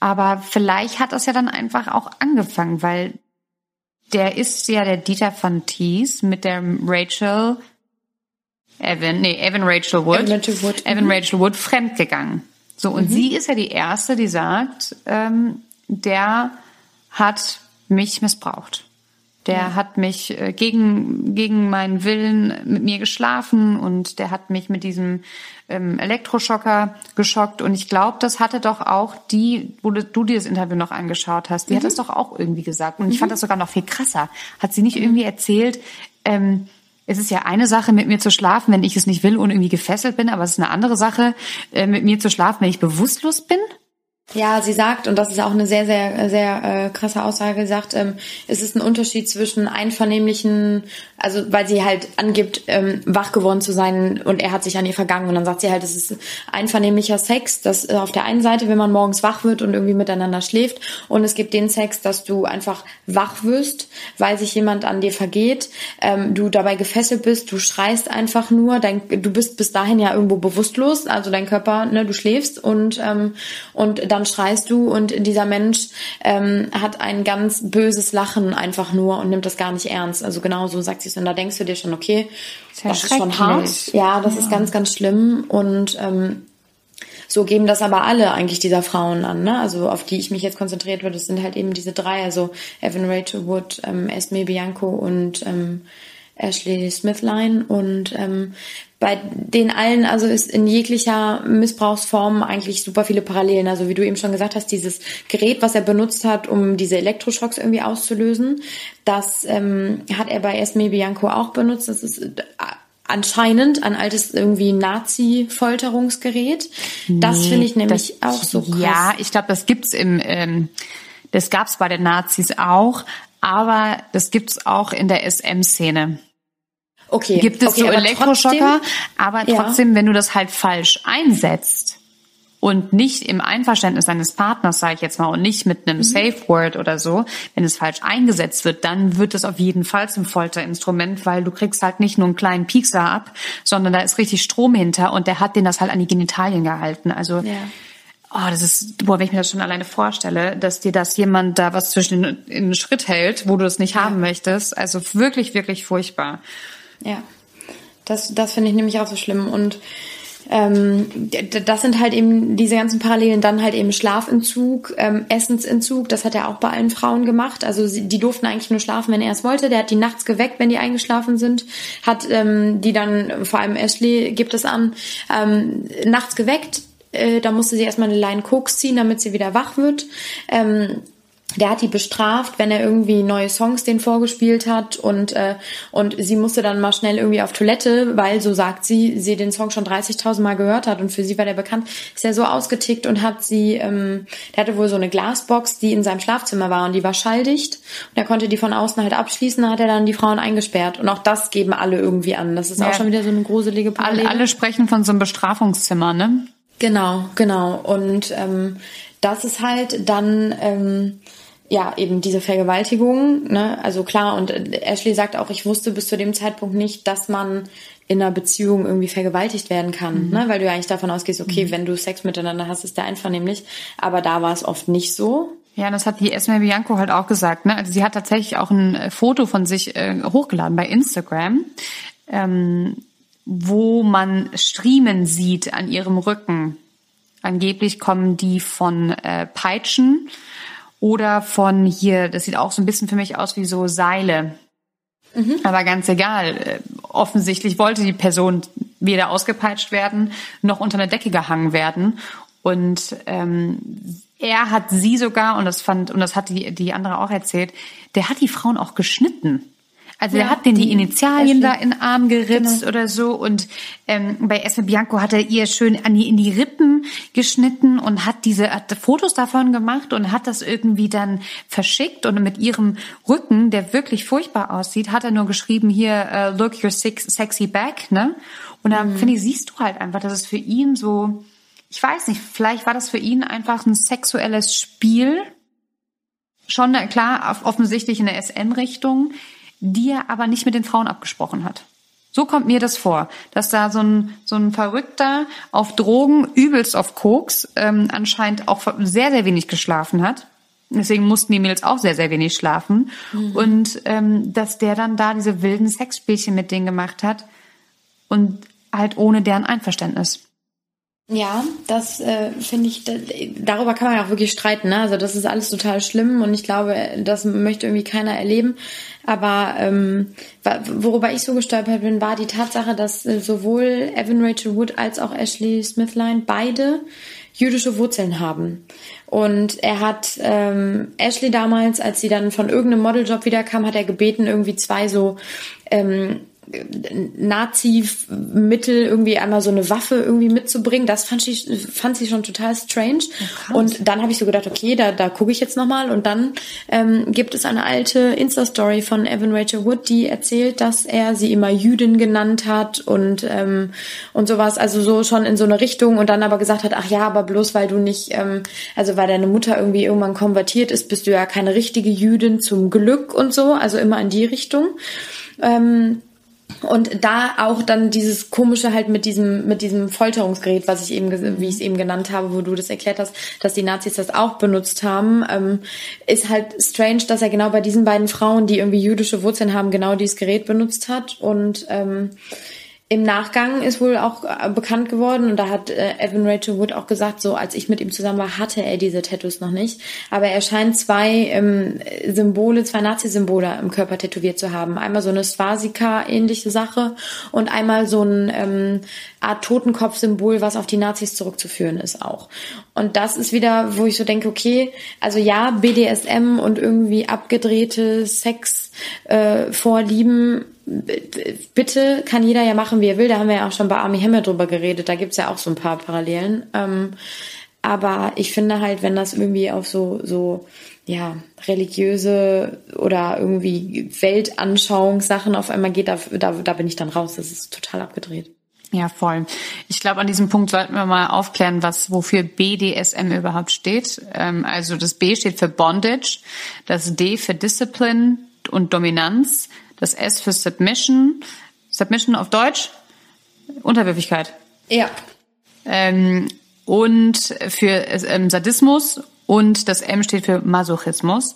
Aber vielleicht hat das ja dann einfach auch angefangen, weil der ist ja der Dieter van Thies mit der Rachel Evan, nee, Evan Rachel Wood, Evan Rachel Wood, Evan mhm. Rachel Wood fremdgegangen. So, und mhm. sie ist ja die Erste, die sagt, ähm, der hat mich missbraucht. Der ja. hat mich äh, gegen, gegen meinen Willen mit mir geschlafen und der hat mich mit diesem ähm, Elektroschocker geschockt. Und ich glaube, das hatte doch auch die, wo du dir das Interview noch angeschaut hast, die mhm. hat das doch auch irgendwie gesagt. Und ich fand mhm. das sogar noch viel krasser. Hat sie nicht mhm. irgendwie erzählt, ähm, es ist ja eine Sache, mit mir zu schlafen, wenn ich es nicht will und irgendwie gefesselt bin, aber es ist eine andere Sache, äh, mit mir zu schlafen, wenn ich bewusstlos bin. Ja, sie sagt, und das ist auch eine sehr, sehr, sehr äh, krasse Aussage, sagt, ähm, es ist ein Unterschied zwischen einvernehmlichen, also weil sie halt angibt, ähm, wach geworden zu sein und er hat sich an ihr vergangen. Und dann sagt sie halt, es ist einvernehmlicher Sex, dass äh, auf der einen Seite, wenn man morgens wach wird und irgendwie miteinander schläft, und es gibt den Sex, dass du einfach wach wirst, weil sich jemand an dir vergeht, ähm, du dabei gefesselt bist, du schreist einfach nur, dein, du bist bis dahin ja irgendwo bewusstlos, also dein Körper, ne, du schläfst und, ähm, und dann schreist du und dieser Mensch ähm, hat ein ganz böses Lachen einfach nur und nimmt das gar nicht ernst. Also genau so sagt sie es und da denkst du dir schon, okay, das ist schon hart. Ja, das ja. ist ganz, ganz schlimm und ähm, so geben das aber alle eigentlich dieser Frauen an, ne? Also auf die ich mich jetzt konzentriert würde, das sind halt eben diese drei, also Evan Rachel Wood, ähm, Esme Bianco und ähm, Ashley Smithline und ähm, bei den allen, also ist in jeglicher Missbrauchsform eigentlich super viele Parallelen. Also wie du eben schon gesagt hast, dieses Gerät, was er benutzt hat, um diese Elektroschocks irgendwie auszulösen, das ähm, hat er bei Esme Bianco auch benutzt. Das ist äh, anscheinend ein altes irgendwie Nazi-Folterungsgerät. Das nee, finde ich nämlich das, auch so krass. Ja, ich glaube, das gibt's im, ähm, das gab's bei den Nazis auch, aber das gibt's auch in der SM-Szene. Okay. Gibt es okay, so aber Elektroschocker, trotzdem, aber trotzdem, ja. wenn du das halt falsch einsetzt und nicht im Einverständnis deines Partners, sage ich jetzt mal, und nicht mit einem mhm. Safe Word oder so, wenn es falsch eingesetzt wird, dann wird es auf jeden Fall zum Folterinstrument, weil du kriegst halt nicht nur einen kleinen Piekser ab, sondern da ist richtig Strom hinter und der hat den das halt an die Genitalien gehalten. Also ja. Oh, das ist, boah, wenn ich mir das schon alleine vorstelle, dass dir das jemand da was zwischen in, in den Schritt hält, wo du es nicht ja. haben möchtest. Also wirklich, wirklich furchtbar. Ja, das, das finde ich nämlich auch so schlimm. Und ähm, das sind halt eben diese ganzen Parallelen. Dann halt eben Schlafentzug, ähm, Essensentzug. Das hat er auch bei allen Frauen gemacht. Also sie, die durften eigentlich nur schlafen, wenn er es wollte. Der hat die nachts geweckt, wenn die eingeschlafen sind. Hat ähm, die dann, vor allem Ashley gibt es an, ähm, nachts geweckt. Äh, da musste sie erstmal eine Line Koks ziehen, damit sie wieder wach wird. Ähm, der hat die bestraft, wenn er irgendwie neue Songs den vorgespielt hat und äh, und sie musste dann mal schnell irgendwie auf Toilette, weil so sagt sie, sie den Song schon 30.000 Mal gehört hat und für sie war der bekannt, ist er so ausgetickt und hat sie, ähm, der hatte wohl so eine Glasbox, die in seinem Schlafzimmer war und die war schalldicht und er konnte die von außen halt abschließen, da hat er dann die Frauen eingesperrt und auch das geben alle irgendwie an. Das ist ja. auch schon wieder so eine gruselige Parallele. Alle, alle sprechen von so einem Bestrafungszimmer, ne? Genau, genau und ähm, das ist halt dann ähm, ja, eben diese Vergewaltigung, ne, also klar, und Ashley sagt auch, ich wusste bis zu dem Zeitpunkt nicht, dass man in einer Beziehung irgendwie vergewaltigt werden kann, mhm. ne, weil du ja eigentlich davon ausgehst, okay, mhm. wenn du Sex miteinander hast, ist der einvernehmlich, aber da war es oft nicht so. Ja, das hat die Esme Bianco halt auch gesagt, ne, also sie hat tatsächlich auch ein äh, Foto von sich äh, hochgeladen bei Instagram, ähm, wo man Striemen sieht an ihrem Rücken. Angeblich kommen die von äh, Peitschen oder von hier, das sieht auch so ein bisschen für mich aus wie so Seile. Mhm. Aber ganz egal. Äh, offensichtlich wollte die Person weder ausgepeitscht werden noch unter eine Decke gehangen werden. Und ähm, er hat sie sogar, und das fand, und das hat die, die andere auch erzählt, der hat die Frauen auch geschnitten. Also ja, er hat denen die, die Initialien da in den Arm geritzt genau. oder so. Und ähm, bei Esme Bianco hat er ihr schön an die, in die Rippen geschnitten und hat diese hat Fotos davon gemacht und hat das irgendwie dann verschickt. Und mit ihrem Rücken, der wirklich furchtbar aussieht, hat er nur geschrieben, hier, uh, look your sexy back, ne? Und dann mhm. finde ich, siehst du halt einfach, dass es für ihn so, ich weiß nicht, vielleicht war das für ihn einfach ein sexuelles Spiel. Schon klar, offensichtlich in der SM-Richtung die er aber nicht mit den Frauen abgesprochen hat. So kommt mir das vor, dass da so ein, so ein Verrückter auf Drogen, übelst auf Koks, ähm, anscheinend auch sehr, sehr wenig geschlafen hat. Deswegen mussten die Mädels auch sehr, sehr wenig schlafen. Mhm. Und ähm, dass der dann da diese wilden Sexspielchen mit denen gemacht hat und halt ohne deren Einverständnis. Ja, das äh, finde ich, da, darüber kann man ja auch wirklich streiten. Ne? Also das ist alles total schlimm und ich glaube, das möchte irgendwie keiner erleben. Aber ähm, worüber ich so gestolpert bin, war die Tatsache, dass äh, sowohl Evan Rachel Wood als auch Ashley Smithline beide jüdische Wurzeln haben. Und er hat ähm, Ashley damals, als sie dann von irgendeinem Modeljob wiederkam, hat er gebeten, irgendwie zwei so ähm, Nazi-Mittel irgendwie einmal so eine Waffe irgendwie mitzubringen. Das fand ich fand sie schon total strange. Oh, und dann habe ich so gedacht, okay, da da gucke ich jetzt nochmal. Und dann ähm, gibt es eine alte Insta-Story von Evan Rachel Wood, die erzählt, dass er sie immer Jüdin genannt hat und ähm, und sowas. Also so schon in so eine Richtung. Und dann aber gesagt hat, ach ja, aber bloß weil du nicht, ähm, also weil deine Mutter irgendwie irgendwann konvertiert ist, bist du ja keine richtige Jüdin zum Glück und so. Also immer in die Richtung. Ähm, und da auch dann dieses komische halt mit diesem mit diesem Folterungsgerät, was ich eben wie ich es eben genannt habe, wo du das erklärt hast, dass die Nazis das auch benutzt haben, ähm, ist halt strange, dass er genau bei diesen beiden Frauen, die irgendwie jüdische Wurzeln haben, genau dieses Gerät benutzt hat. Und ähm, im Nachgang ist wohl auch äh, bekannt geworden und da hat äh, Evan Rachel Wood auch gesagt, so als ich mit ihm zusammen war, hatte er diese Tattoos noch nicht. Aber er scheint zwei ähm, Symbole, zwei Nazi-Symbole im Körper tätowiert zu haben. Einmal so eine Swastika-ähnliche Sache und einmal so ein ähm, Art Totenkopf-Symbol, was auf die Nazis zurückzuführen ist auch. Und das ist wieder, wo ich so denke, okay, also ja, BDSM und irgendwie abgedrehte Sex äh, Vorlieben bitte kann jeder ja machen, wie er will. Da haben wir ja auch schon bei Army Hammer drüber geredet. Da gibt's ja auch so ein paar Parallelen. Ähm, aber ich finde halt, wenn das irgendwie auf so, so, ja, religiöse oder irgendwie Weltanschauungssachen auf einmal geht, da, da, da bin ich dann raus. Das ist total abgedreht. Ja, voll. Ich glaube, an diesem Punkt sollten wir mal aufklären, was wofür BDSM überhaupt steht. Ähm, also das B steht für Bondage, das D für Discipline und Dominanz, das S für Submission. Submission auf Deutsch? Unterwürfigkeit. Ja. Ähm, und für ähm, Sadismus und das M steht für Masochismus.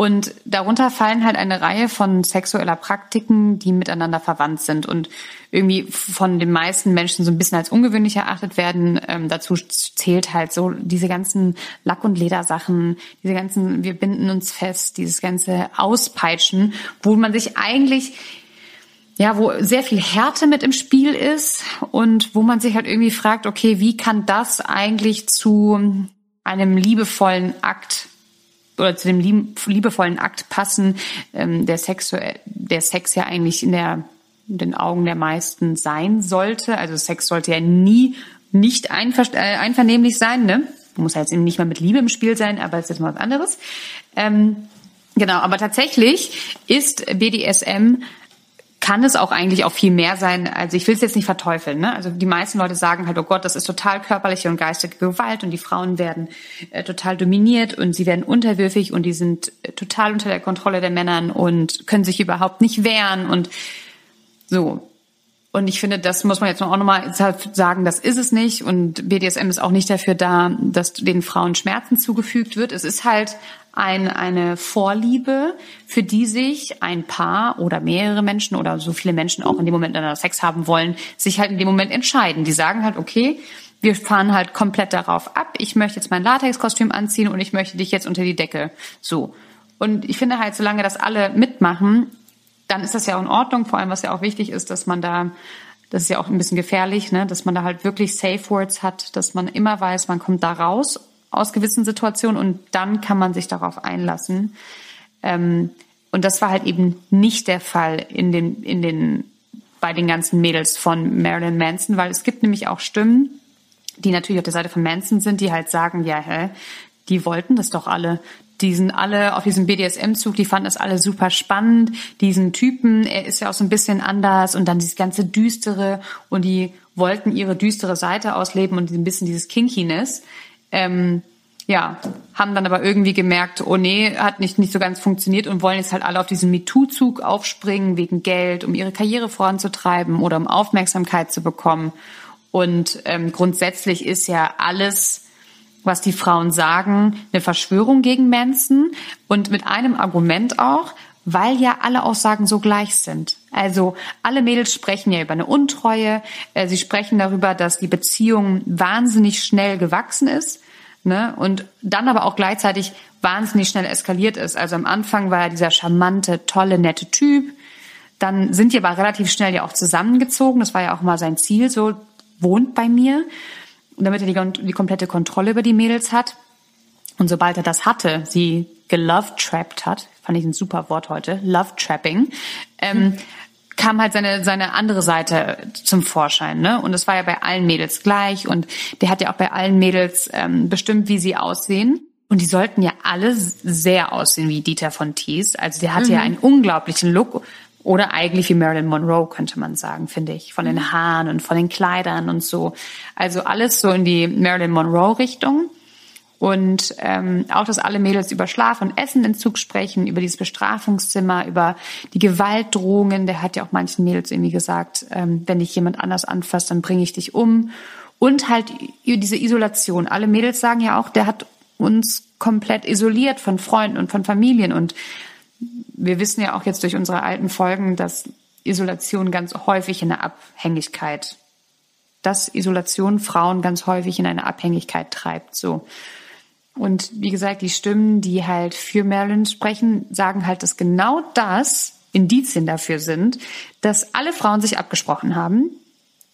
Und darunter fallen halt eine Reihe von sexueller Praktiken, die miteinander verwandt sind und irgendwie von den meisten Menschen so ein bisschen als ungewöhnlich erachtet werden. Ähm, dazu zählt halt so diese ganzen Lack- und Ledersachen, diese ganzen, wir binden uns fest, dieses ganze Auspeitschen, wo man sich eigentlich ja, wo sehr viel Härte mit im Spiel ist und wo man sich halt irgendwie fragt, okay, wie kann das eigentlich zu einem liebevollen Akt oder zu dem liebevollen Akt passen, ähm, der Sex, der Sex ja eigentlich in der in den Augen der meisten sein sollte. Also Sex sollte ja nie nicht einver äh, einvernehmlich sein, ne? Muss halt nicht mal mit Liebe im Spiel sein, aber es ist mal was anderes. Ähm, genau, aber tatsächlich ist BDSM kann es auch eigentlich auch viel mehr sein. Also ich will es jetzt nicht verteufeln. Ne? Also die meisten Leute sagen halt, oh Gott, das ist total körperliche und geistige Gewalt und die Frauen werden äh, total dominiert und sie werden unterwürfig und die sind äh, total unter der Kontrolle der Männern und können sich überhaupt nicht wehren und so. Und ich finde, das muss man jetzt auch nochmal sagen, das ist es nicht. Und BDSM ist auch nicht dafür da, dass den Frauen Schmerzen zugefügt wird. Es ist halt ein, eine Vorliebe, für die sich ein Paar oder mehrere Menschen oder so viele Menschen auch in dem Moment, wenn Sex haben wollen, sich halt in dem Moment entscheiden. Die sagen halt, okay, wir fahren halt komplett darauf ab. Ich möchte jetzt mein Latexkostüm anziehen und ich möchte dich jetzt unter die Decke. So. Und ich finde halt, solange das alle mitmachen, dann ist das ja auch in Ordnung. Vor allem, was ja auch wichtig ist, dass man da, das ist ja auch ein bisschen gefährlich, ne, dass man da halt wirklich Safe Words hat, dass man immer weiß, man kommt da raus aus gewissen Situationen und dann kann man sich darauf einlassen. Ähm, und das war halt eben nicht der Fall in den, in den, bei den ganzen Mädels von Marilyn Manson, weil es gibt nämlich auch Stimmen, die natürlich auf der Seite von Manson sind, die halt sagen, ja, hä, die wollten das doch alle. Die sind alle auf diesem BDSM-Zug, die fanden das alle super spannend. Diesen Typen, er ist ja auch so ein bisschen anders und dann dieses ganze Düstere und die wollten ihre düstere Seite ausleben und ein bisschen dieses Kinkiness. Ähm, ja, haben dann aber irgendwie gemerkt, oh nee, hat nicht, nicht so ganz funktioniert und wollen jetzt halt alle auf diesen MeToo-Zug aufspringen wegen Geld, um ihre Karriere voranzutreiben oder um Aufmerksamkeit zu bekommen. Und ähm, grundsätzlich ist ja alles, was die Frauen sagen, eine Verschwörung gegen Manson und mit einem Argument auch, weil ja alle Aussagen so gleich sind. Also alle Mädels sprechen ja über eine Untreue, äh, sie sprechen darüber, dass die Beziehung wahnsinnig schnell gewachsen ist ne? und dann aber auch gleichzeitig wahnsinnig schnell eskaliert ist. Also am Anfang war er dieser charmante, tolle, nette Typ. Dann sind die aber relativ schnell ja auch zusammengezogen. Das war ja auch mal sein Ziel, so wohnt bei mir. Und damit er die, die komplette Kontrolle über die Mädels hat. Und sobald er das hatte, sie gelove-trapped hat, fand ich ein super Wort heute, love-trapping, ähm, mhm kam halt seine, seine andere Seite zum Vorschein. Ne? Und das war ja bei allen Mädels gleich. Und der hat ja auch bei allen Mädels ähm, bestimmt, wie sie aussehen. Und die sollten ja alle sehr aussehen wie Dieter von Thies. Also der hatte mhm. ja einen unglaublichen Look. Oder eigentlich wie Marilyn Monroe, könnte man sagen, finde ich. Von den mhm. Haaren und von den Kleidern und so. Also alles so in die Marilyn Monroe-Richtung. Und ähm, auch, dass alle Mädels über Schlaf und Essenentzug sprechen, über dieses Bestrafungszimmer, über die Gewaltdrohungen. Der hat ja auch manchen Mädels irgendwie gesagt, ähm, wenn dich jemand anders anfasst, dann bringe ich dich um. Und halt diese Isolation. Alle Mädels sagen ja auch, der hat uns komplett isoliert von Freunden und von Familien. Und wir wissen ja auch jetzt durch unsere alten Folgen, dass Isolation ganz häufig in eine Abhängigkeit, dass Isolation Frauen ganz häufig in eine Abhängigkeit treibt. So. Und wie gesagt, die Stimmen, die halt für Marilyn sprechen, sagen halt, dass genau das Indizien dafür sind, dass alle Frauen sich abgesprochen haben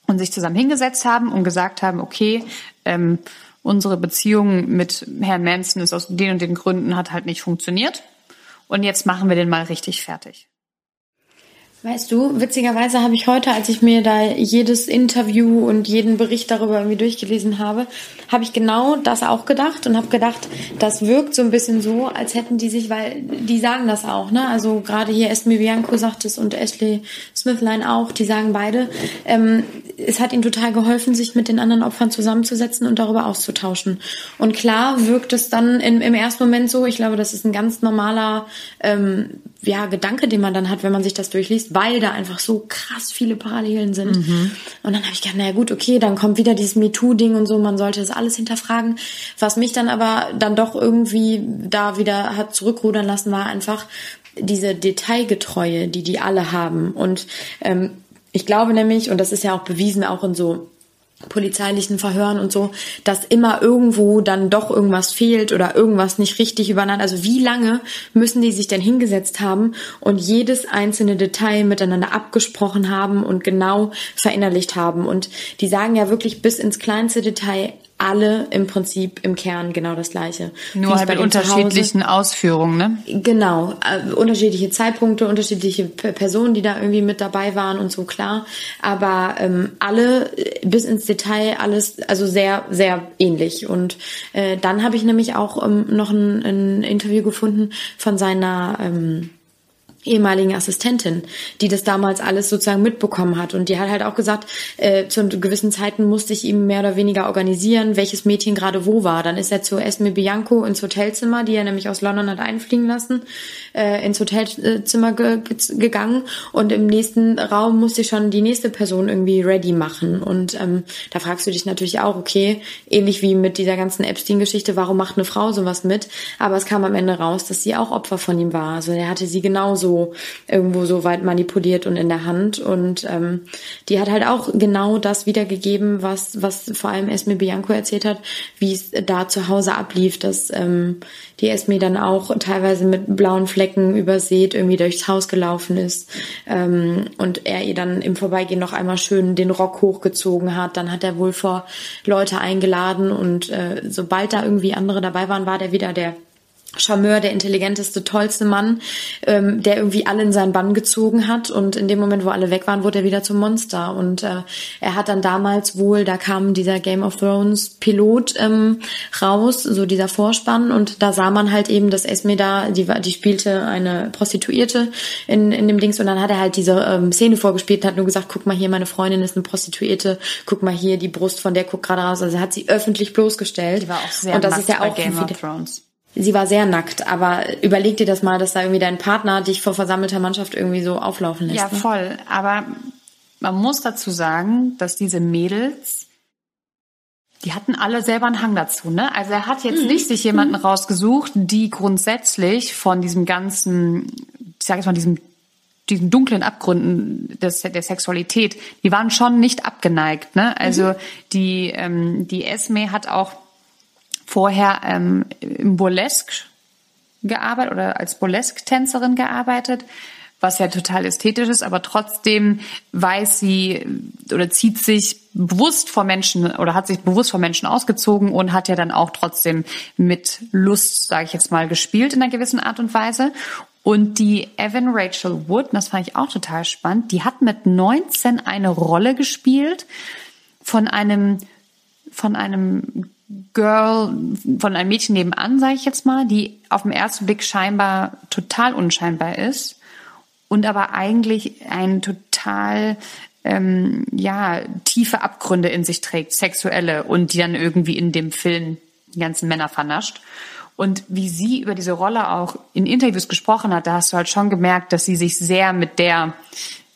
und sich zusammen hingesetzt haben und gesagt haben, okay, ähm, unsere Beziehung mit Herrn Manson ist aus den und den Gründen hat halt nicht funktioniert. Und jetzt machen wir den mal richtig fertig. Weißt du, witzigerweise habe ich heute, als ich mir da jedes Interview und jeden Bericht darüber irgendwie durchgelesen habe, habe ich genau das auch gedacht und habe gedacht, das wirkt so ein bisschen so, als hätten die sich, weil die sagen das auch, ne? Also gerade hier Esme Bianco sagt es und Ashley Smithline auch, die sagen beide, ähm, es hat ihnen total geholfen, sich mit den anderen Opfern zusammenzusetzen und darüber auszutauschen. Und klar wirkt es dann im, im ersten Moment so, ich glaube, das ist ein ganz normaler ähm, ja, Gedanke, den man dann hat, wenn man sich das durchliest, weil da einfach so krass viele Parallelen sind. Mhm. Und dann habe ich gedacht, naja gut, okay, dann kommt wieder dieses MeToo-Ding und so, man sollte das alles hinterfragen. Was mich dann aber dann doch irgendwie da wieder hat zurückrudern lassen, war einfach diese Detailgetreue, die die alle haben. Und ähm, ich glaube nämlich, und das ist ja auch bewiesen, auch in so polizeilichen Verhören und so, dass immer irgendwo dann doch irgendwas fehlt oder irgendwas nicht richtig übereinander. Also wie lange müssen die sich denn hingesetzt haben und jedes einzelne Detail miteinander abgesprochen haben und genau verinnerlicht haben? Und die sagen ja wirklich bis ins kleinste Detail alle im Prinzip im Kern genau das Gleiche. Nur halt mit unterschiedlichen Ausführungen, ne? Genau, äh, unterschiedliche Zeitpunkte, unterschiedliche Personen, die da irgendwie mit dabei waren und so klar. Aber ähm, alle äh, bis ins Detail alles, also sehr, sehr ähnlich. Und äh, dann habe ich nämlich auch ähm, noch ein, ein Interview gefunden von seiner ähm, ehemaligen Assistentin, die das damals alles sozusagen mitbekommen hat. Und die hat halt auch gesagt, äh, zu gewissen Zeiten musste ich ihm mehr oder weniger organisieren, welches Mädchen gerade wo war. Dann ist er zu Esme Bianco ins Hotelzimmer, die er nämlich aus London hat einfliegen lassen, äh, ins Hotelzimmer ge gegangen. Und im nächsten Raum musste ich schon die nächste Person irgendwie ready machen. Und ähm, da fragst du dich natürlich auch, okay, ähnlich wie mit dieser ganzen Epstein-Geschichte, warum macht eine Frau sowas mit? Aber es kam am Ende raus, dass sie auch Opfer von ihm war. Also er hatte sie genauso irgendwo so weit manipuliert und in der Hand. Und ähm, die hat halt auch genau das wiedergegeben, was, was vor allem Esme Bianco erzählt hat, wie es da zu Hause ablief, dass ähm, die Esme dann auch teilweise mit blauen Flecken übersät irgendwie durchs Haus gelaufen ist ähm, und er ihr dann im Vorbeigehen noch einmal schön den Rock hochgezogen hat. Dann hat er wohl vor Leute eingeladen und äh, sobald da irgendwie andere dabei waren, war der wieder der Charmeur, der intelligenteste, tollste Mann, ähm, der irgendwie alle in seinen Bann gezogen hat. Und in dem Moment, wo alle weg waren, wurde er wieder zum Monster. Und äh, er hat dann damals wohl, da kam dieser Game of Thrones Pilot ähm, raus, so dieser Vorspann. Und da sah man halt eben, dass Esme da, die, die spielte eine Prostituierte in, in dem Dings. Und dann hat er halt diese ähm, Szene vorgespielt und hat nur gesagt, guck mal hier, meine Freundin ist eine Prostituierte. Guck mal hier, die Brust von der guckt gerade raus. Also er hat sie öffentlich bloßgestellt. Die war auch sehr und das ist ja auch Game of Thrones sie war sehr nackt, aber überleg dir das mal, dass da irgendwie dein Partner dich vor versammelter Mannschaft irgendwie so auflaufen lässt. Ja, ne? voll. Aber man muss dazu sagen, dass diese Mädels, die hatten alle selber einen Hang dazu, ne? Also er hat jetzt mhm. nicht sich jemanden mhm. rausgesucht, die grundsätzlich von diesem ganzen, ich sage jetzt mal, diesem diesen dunklen Abgründen des, der Sexualität, die waren schon nicht abgeneigt. Ne? Also mhm. die, ähm, die Esme hat auch vorher ähm, im Burlesque gearbeitet oder als Burlesque-Tänzerin gearbeitet, was ja total ästhetisch ist, aber trotzdem weiß sie oder zieht sich bewusst vor Menschen oder hat sich bewusst vor Menschen ausgezogen und hat ja dann auch trotzdem mit Lust, sage ich jetzt mal, gespielt in einer gewissen Art und Weise. Und die Evan Rachel Wood, das fand ich auch total spannend, die hat mit 19 eine Rolle gespielt von einem von einem Girl, von einem Mädchen nebenan, sage ich jetzt mal, die auf den ersten Blick scheinbar total unscheinbar ist und aber eigentlich ein total ähm, ja tiefe Abgründe in sich trägt, sexuelle und die dann irgendwie in dem Film die ganzen Männer vernascht. Und wie sie über diese Rolle auch in Interviews gesprochen hat, da hast du halt schon gemerkt, dass sie sich sehr mit der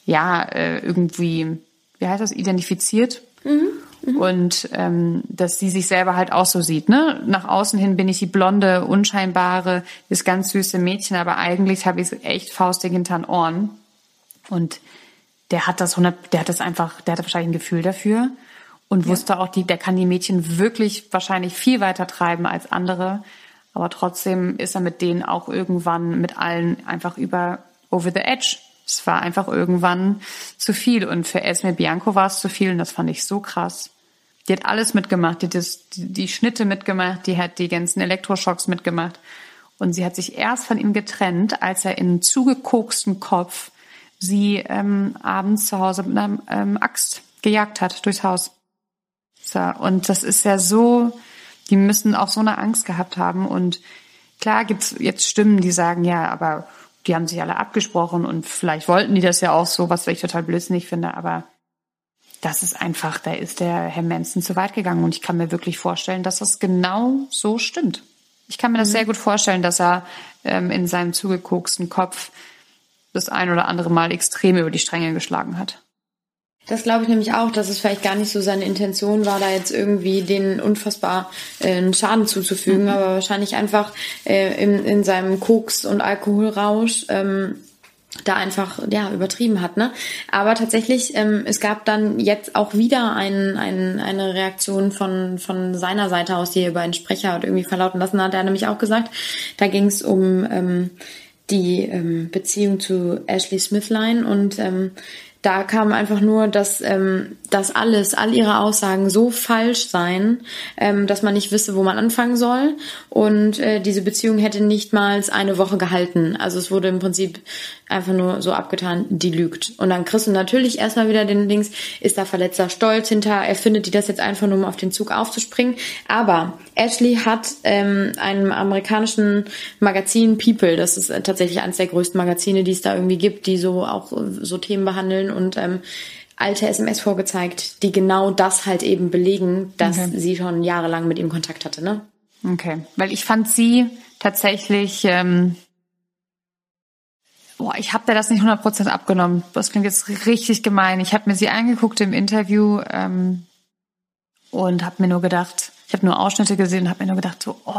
ja äh, irgendwie wie heißt das identifiziert. Mhm. Mhm. Und ähm, dass sie sich selber halt auch so sieht. Ne? Nach außen hin bin ich die blonde, unscheinbare, das ganz süße Mädchen, aber eigentlich habe ich echt faustig hinter den Ohren. Und der hat das 100, der hat das einfach, der hatte wahrscheinlich ein Gefühl dafür und ja. wusste auch, die, der kann die Mädchen wirklich wahrscheinlich viel weiter treiben als andere. Aber trotzdem ist er mit denen auch irgendwann mit allen einfach über over the edge. Es war einfach irgendwann zu viel. Und für Esme Bianco war es zu viel und das fand ich so krass. Die hat alles mitgemacht, die hat das, die, die Schnitte mitgemacht, die hat die ganzen Elektroschocks mitgemacht. Und sie hat sich erst von ihm getrennt, als er in zugekoksten Kopf sie ähm, abends zu Hause mit einer ähm, Axt gejagt hat durchs Haus. So, und das ist ja so, die müssen auch so eine Angst gehabt haben. Und klar gibt's jetzt Stimmen, die sagen, ja, aber die haben sich alle abgesprochen und vielleicht wollten die das ja auch so, was ich total blödsinnig finde, aber das ist einfach, da ist der Herr Manson zu weit gegangen und ich kann mir wirklich vorstellen, dass das genau so stimmt. Ich kann mir das mhm. sehr gut vorstellen, dass er ähm, in seinem zugekoksten Kopf das ein oder andere Mal extrem über die Stränge geschlagen hat. Das glaube ich nämlich auch, dass es vielleicht gar nicht so seine Intention war, da jetzt irgendwie den unfassbar äh, einen Schaden zuzufügen, mhm. aber wahrscheinlich einfach äh, in, in seinem Koks- und Alkoholrausch ähm, da einfach ja übertrieben hat ne aber tatsächlich ähm, es gab dann jetzt auch wieder ein, ein, eine Reaktion von von seiner Seite aus die er über einen Sprecher hat irgendwie verlauten lassen hat er nämlich auch gesagt da ging es um ähm, die ähm, Beziehung zu Ashley Smithline und ähm, da kam einfach nur, dass ähm, das alles, all ihre Aussagen so falsch seien, ähm, dass man nicht wisse, wo man anfangen soll. Und äh, diese Beziehung hätte nicht mal eine Woche gehalten. Also es wurde im Prinzip einfach nur so abgetan, die lügt. Und dann kriegst du natürlich erstmal wieder den Dings, ist da verletzter Stolz hinter, er findet die das jetzt einfach nur, um auf den Zug aufzuspringen. Aber Ashley hat ähm, einem amerikanischen Magazin People, das ist äh, tatsächlich eines der größten Magazine, die es da irgendwie gibt, die so auch äh, so Themen behandeln und ähm, alte SMS vorgezeigt, die genau das halt eben belegen, dass okay. sie schon jahrelang mit ihm Kontakt hatte, ne? Okay, weil ich fand sie tatsächlich, ähm, boah, ich habe dir das nicht 100% abgenommen. Das klingt jetzt richtig gemein. Ich habe mir sie angeguckt im Interview ähm, und habe mir nur gedacht, ich habe nur Ausschnitte gesehen und habe mir nur gedacht, so, oh,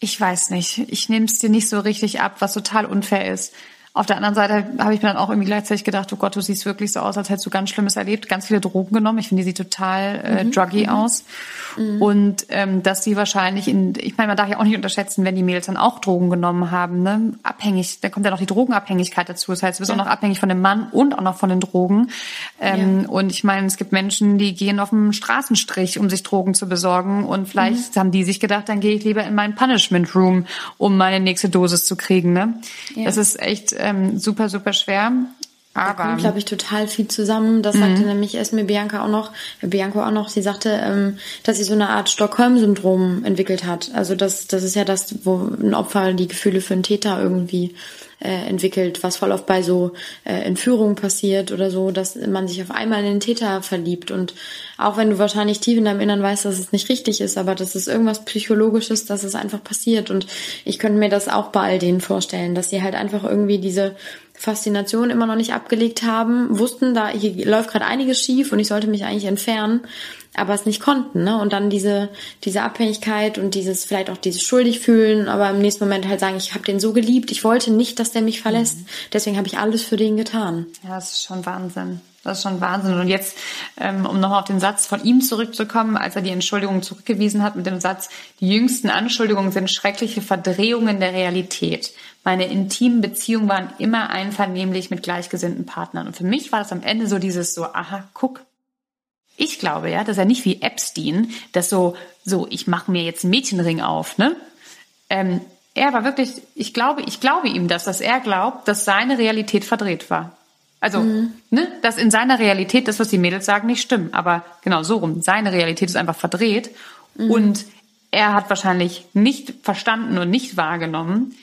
ich weiß nicht, ich nehme es dir nicht so richtig ab, was total unfair ist. Auf der anderen Seite habe ich mir dann auch irgendwie gleichzeitig gedacht, oh Gott, du siehst wirklich so aus, als hättest du ganz Schlimmes erlebt, ganz viele Drogen genommen. Ich finde, die sieht total äh, mhm. druggy mhm. aus. Mhm. Und ähm, dass sie wahrscheinlich in, ich meine, man darf ja auch nicht unterschätzen, wenn die Mädels dann auch Drogen genommen haben, ne? Abhängig, da kommt ja noch die Drogenabhängigkeit dazu. Das heißt, du bist ja. auch noch abhängig von dem Mann und auch noch von den Drogen. Ähm, ja. Und ich meine, es gibt Menschen, die gehen auf dem Straßenstrich, um sich Drogen zu besorgen. Und vielleicht mhm. haben die sich gedacht, dann gehe ich lieber in meinen Punishment Room, um meine nächste Dosis zu kriegen. Ne? Ja. Das ist echt ähm, super, super schwer. Aber da kommt, glaube ich, total viel zusammen. Das mhm. sagte nämlich Esme Bianca auch noch, äh, Bianco auch noch, sie sagte, ähm, dass sie so eine Art Stockholm-Syndrom entwickelt hat. Also das, das ist ja das, wo ein Opfer die Gefühle für einen Täter irgendwie äh, entwickelt, was voll oft bei so äh, Entführungen passiert oder so, dass man sich auf einmal in den Täter verliebt. Und auch wenn du wahrscheinlich tief in deinem Innern weißt, dass es nicht richtig ist, aber das ist irgendwas Psychologisches, dass es einfach passiert. Und ich könnte mir das auch bei all denen vorstellen, dass sie halt einfach irgendwie diese Faszination immer noch nicht abgelegt haben, wussten, da hier läuft gerade einiges schief und ich sollte mich eigentlich entfernen, aber es nicht konnten, ne? Und dann diese diese Abhängigkeit und dieses vielleicht auch dieses schuldig fühlen, aber im nächsten Moment halt sagen, ich habe den so geliebt, ich wollte nicht, dass der mich verlässt, mhm. deswegen habe ich alles für den getan. Ja, das ist schon Wahnsinn. Das ist schon Wahnsinn. Und jetzt, ähm, um nochmal auf den Satz von ihm zurückzukommen, als er die Entschuldigung zurückgewiesen hat mit dem Satz, die jüngsten Anschuldigungen sind schreckliche Verdrehungen der Realität. Meine intimen Beziehungen waren immer einvernehmlich mit gleichgesinnten Partnern. Und für mich war das am Ende so dieses so, aha, guck. Ich glaube ja, dass er nicht wie Epstein, das so, so, ich mache mir jetzt einen Mädchenring auf, ne? Ähm, er war wirklich, ich glaube, ich glaube ihm das, dass er glaubt, dass seine Realität verdreht war. Also, mhm. ne, dass in seiner Realität das, was die Mädels sagen, nicht stimmt. Aber genau so rum. Seine Realität ist einfach verdreht. Mhm. Und er hat wahrscheinlich nicht verstanden und nicht wahrgenommen,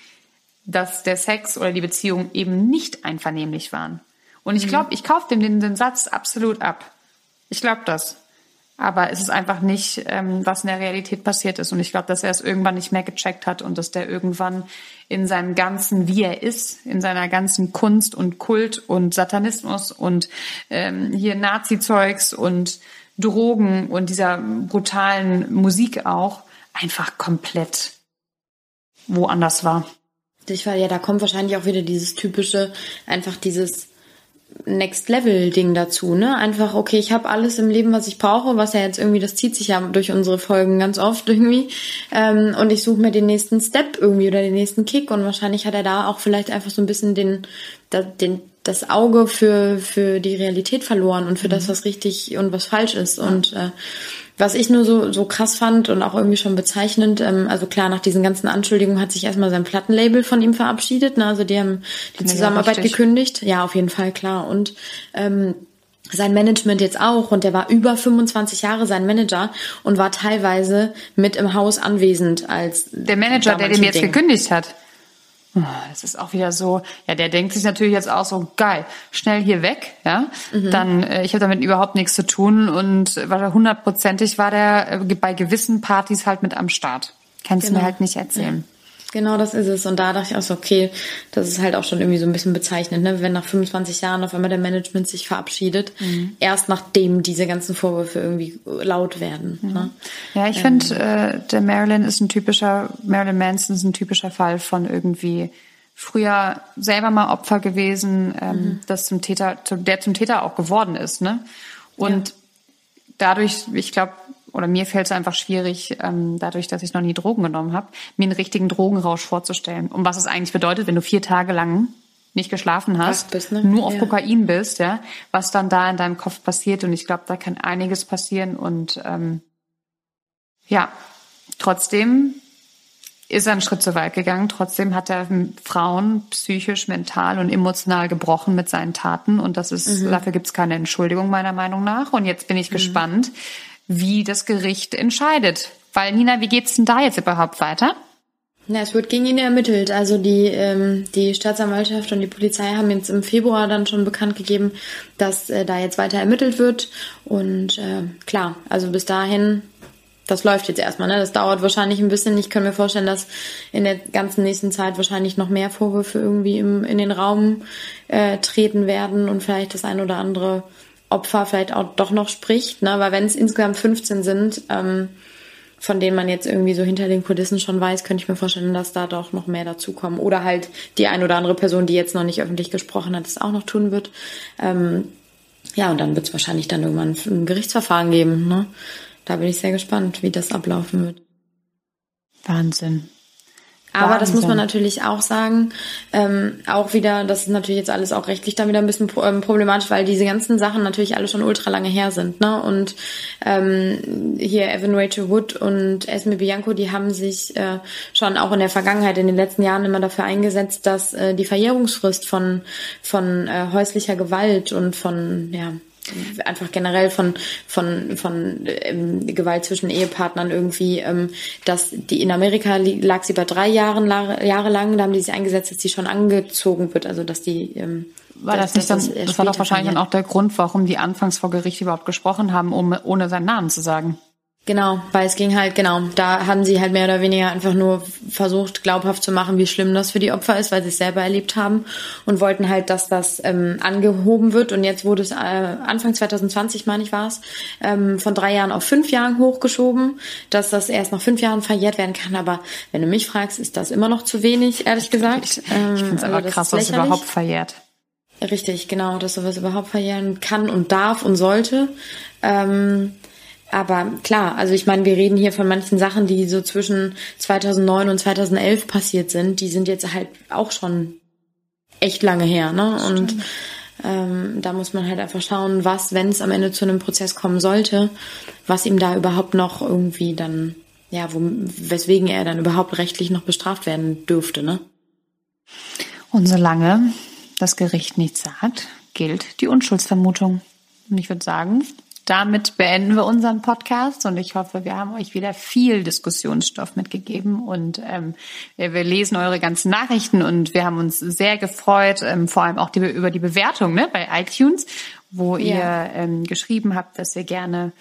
dass der Sex oder die Beziehung eben nicht einvernehmlich waren. Und ich glaube, mhm. ich kaufe dem den, den, Satz absolut ab. Ich glaube das. Aber es ist einfach nicht, ähm, was in der Realität passiert ist. Und ich glaube, dass er es irgendwann nicht mehr gecheckt hat und dass der irgendwann in seinem ganzen, wie er ist, in seiner ganzen Kunst und Kult und Satanismus und ähm, hier Nazi-Zeugs und Drogen und dieser brutalen Musik auch einfach komplett woanders war. Ich war ja, da kommt wahrscheinlich auch wieder dieses typische, einfach dieses Next Level Ding dazu, ne? Einfach okay, ich habe alles im Leben, was ich brauche, was ja jetzt irgendwie, das zieht sich ja durch unsere Folgen ganz oft irgendwie, ähm, und ich suche mir den nächsten Step irgendwie oder den nächsten Kick und wahrscheinlich hat er da auch vielleicht einfach so ein bisschen den, den das Auge für für die Realität verloren und für mhm. das, was richtig und was falsch ist und äh, was ich nur so, so krass fand und auch irgendwie schon bezeichnend, ähm, also klar, nach diesen ganzen Anschuldigungen hat sich erstmal sein Plattenlabel von ihm verabschiedet. Ne? Also die haben die Zusammenarbeit gekündigt. Ja, auf jeden Fall, klar. Und ähm, sein Management jetzt auch und der war über 25 Jahre sein Manager und war teilweise mit im Haus anwesend als der Manager, der dem jetzt gekündigt hat. Das ist auch wieder so, ja, der denkt sich natürlich jetzt auch so, geil, schnell hier weg, ja. Mhm. Dann, äh, ich habe damit überhaupt nichts zu tun und war hundertprozentig war der äh, bei gewissen Partys halt mit am Start. Kannst genau. du mir halt nicht erzählen. Genau, das ist es. Und da dachte ich auch so, okay, das ist halt auch schon irgendwie so ein bisschen bezeichnend, ne? wenn nach 25 Jahren auf einmal der Management sich verabschiedet, mhm. erst nachdem diese ganzen Vorwürfe irgendwie laut werden. Mhm. Ne? Ja, ich ähm, finde, äh, der Marilyn ist ein typischer, Marilyn Manson ist ein typischer Fall von irgendwie früher selber mal Opfer gewesen, ähm, mhm. das zum Täter, der zum Täter auch geworden ist, ne? Und ja. dadurch, ich glaube, oder mir fällt es einfach schwierig, ähm, dadurch, dass ich noch nie Drogen genommen habe, mir einen richtigen Drogenrausch vorzustellen. Und was es eigentlich bedeutet, wenn du vier Tage lang nicht geschlafen hast, bist, ne? nur auf ja. Kokain bist, ja, was dann da in deinem Kopf passiert. Und ich glaube, da kann einiges passieren. Und ähm, ja, trotzdem ist er einen Schritt zu weit gegangen. Trotzdem hat er Frauen psychisch, mental und emotional gebrochen mit seinen Taten. Und das ist, mhm. dafür gibt es keine Entschuldigung meiner Meinung nach. Und jetzt bin ich mhm. gespannt, wie das Gericht entscheidet. Weil Nina, wie geht's denn da jetzt überhaupt weiter? Na, es wird gegen ihn ermittelt. Also die, ähm, die Staatsanwaltschaft und die Polizei haben jetzt im Februar dann schon bekannt gegeben, dass äh, da jetzt weiter ermittelt wird. Und äh, klar, also bis dahin, das läuft jetzt erstmal. Ne? Das dauert wahrscheinlich ein bisschen. Ich kann mir vorstellen, dass in der ganzen nächsten Zeit wahrscheinlich noch mehr Vorwürfe irgendwie im, in den Raum äh, treten werden und vielleicht das ein oder andere Opfer vielleicht auch doch noch spricht. Ne? Weil wenn es insgesamt 15 sind, ähm, von denen man jetzt irgendwie so hinter den Kulissen schon weiß, könnte ich mir vorstellen, dass da doch noch mehr dazukommen. Oder halt die ein oder andere Person, die jetzt noch nicht öffentlich gesprochen hat, es auch noch tun wird. Ähm, ja, und dann wird es wahrscheinlich dann irgendwann ein Gerichtsverfahren geben. Ne? Da bin ich sehr gespannt, wie das ablaufen wird. Wahnsinn. Aber das muss man natürlich auch sagen, ähm, auch wieder, das ist natürlich jetzt alles auch rechtlich dann wieder ein bisschen ähm, problematisch, weil diese ganzen Sachen natürlich alle schon ultra lange her sind. Ne? Und ähm, hier Evan Rachel Wood und Esme Bianco, die haben sich äh, schon auch in der Vergangenheit, in den letzten Jahren immer dafür eingesetzt, dass äh, die Verjährungsfrist von, von äh, häuslicher Gewalt und von ja, einfach generell von von von ähm, Gewalt zwischen Ehepartnern irgendwie, ähm, dass die in Amerika lag sie bei drei Jahren Jahre lang, da haben die sich eingesetzt, dass sie schon angezogen wird, also dass die ähm, war das, nicht dann, das, das war doch wahrscheinlich dann auch der Grund, warum die anfangs vor Gericht überhaupt gesprochen haben, um, ohne seinen Namen zu sagen. Genau, weil es ging halt, genau, da haben sie halt mehr oder weniger einfach nur versucht, glaubhaft zu machen, wie schlimm das für die Opfer ist, weil sie es selber erlebt haben und wollten halt, dass das ähm, angehoben wird. Und jetzt wurde es äh, Anfang 2020, meine ich, war es, ähm, von drei Jahren auf fünf Jahren hochgeschoben, dass das erst nach fünf Jahren verjährt werden kann. Aber wenn du mich fragst, ist das immer noch zu wenig, ehrlich gesagt. Ähm, ich finde es aber also krass, dass es überhaupt verjährt. Richtig, genau, dass sowas überhaupt verjähren kann und darf und sollte. Ähm, aber klar, also ich meine, wir reden hier von manchen Sachen, die so zwischen 2009 und 2011 passiert sind. Die sind jetzt halt auch schon echt lange her, ne? Und ähm, da muss man halt einfach schauen, was, wenn es am Ende zu einem Prozess kommen sollte, was ihm da überhaupt noch irgendwie dann, ja, wo, weswegen er dann überhaupt rechtlich noch bestraft werden dürfte, ne? Und solange das Gericht nichts sagt, gilt die Unschuldsvermutung. Und ich würde sagen, damit beenden wir unseren Podcast und ich hoffe, wir haben euch wieder viel Diskussionsstoff mitgegeben und ähm, wir lesen eure ganzen Nachrichten und wir haben uns sehr gefreut, ähm, vor allem auch die, über die Bewertung ne, bei iTunes, wo ja. ihr ähm, geschrieben habt, dass ihr gerne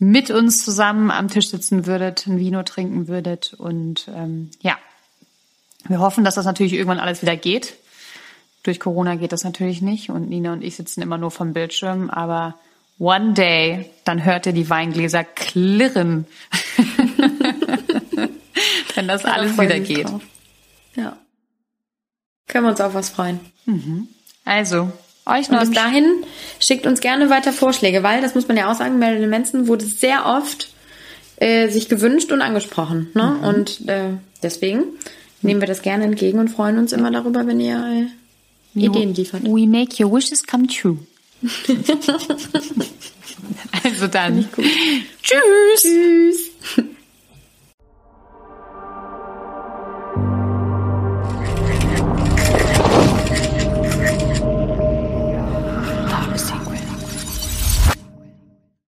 mit uns zusammen am Tisch sitzen würdet, ein Vino trinken würdet und ähm, ja, wir hoffen, dass das natürlich irgendwann alles wieder geht. Durch Corona geht das natürlich nicht und Nina und ich sitzen immer nur vom Bildschirm, aber One day, dann hört ihr die Weingläser klirren. Wenn das ja, alles wieder geht. Drauf. Ja. Können wir uns auf was freuen. Mhm. Also, euch noch. Und bis dahin schickt uns gerne weiter Vorschläge, weil, das muss man ja auch sagen, Marilyn Manson wurde sehr oft äh, sich gewünscht und angesprochen. Ne? Mhm. Und äh, deswegen nehmen wir das gerne entgegen und freuen uns immer darüber, wenn ihr äh, Ideen liefert. We make your wishes come true. also dann. Tschüss. Tschüss.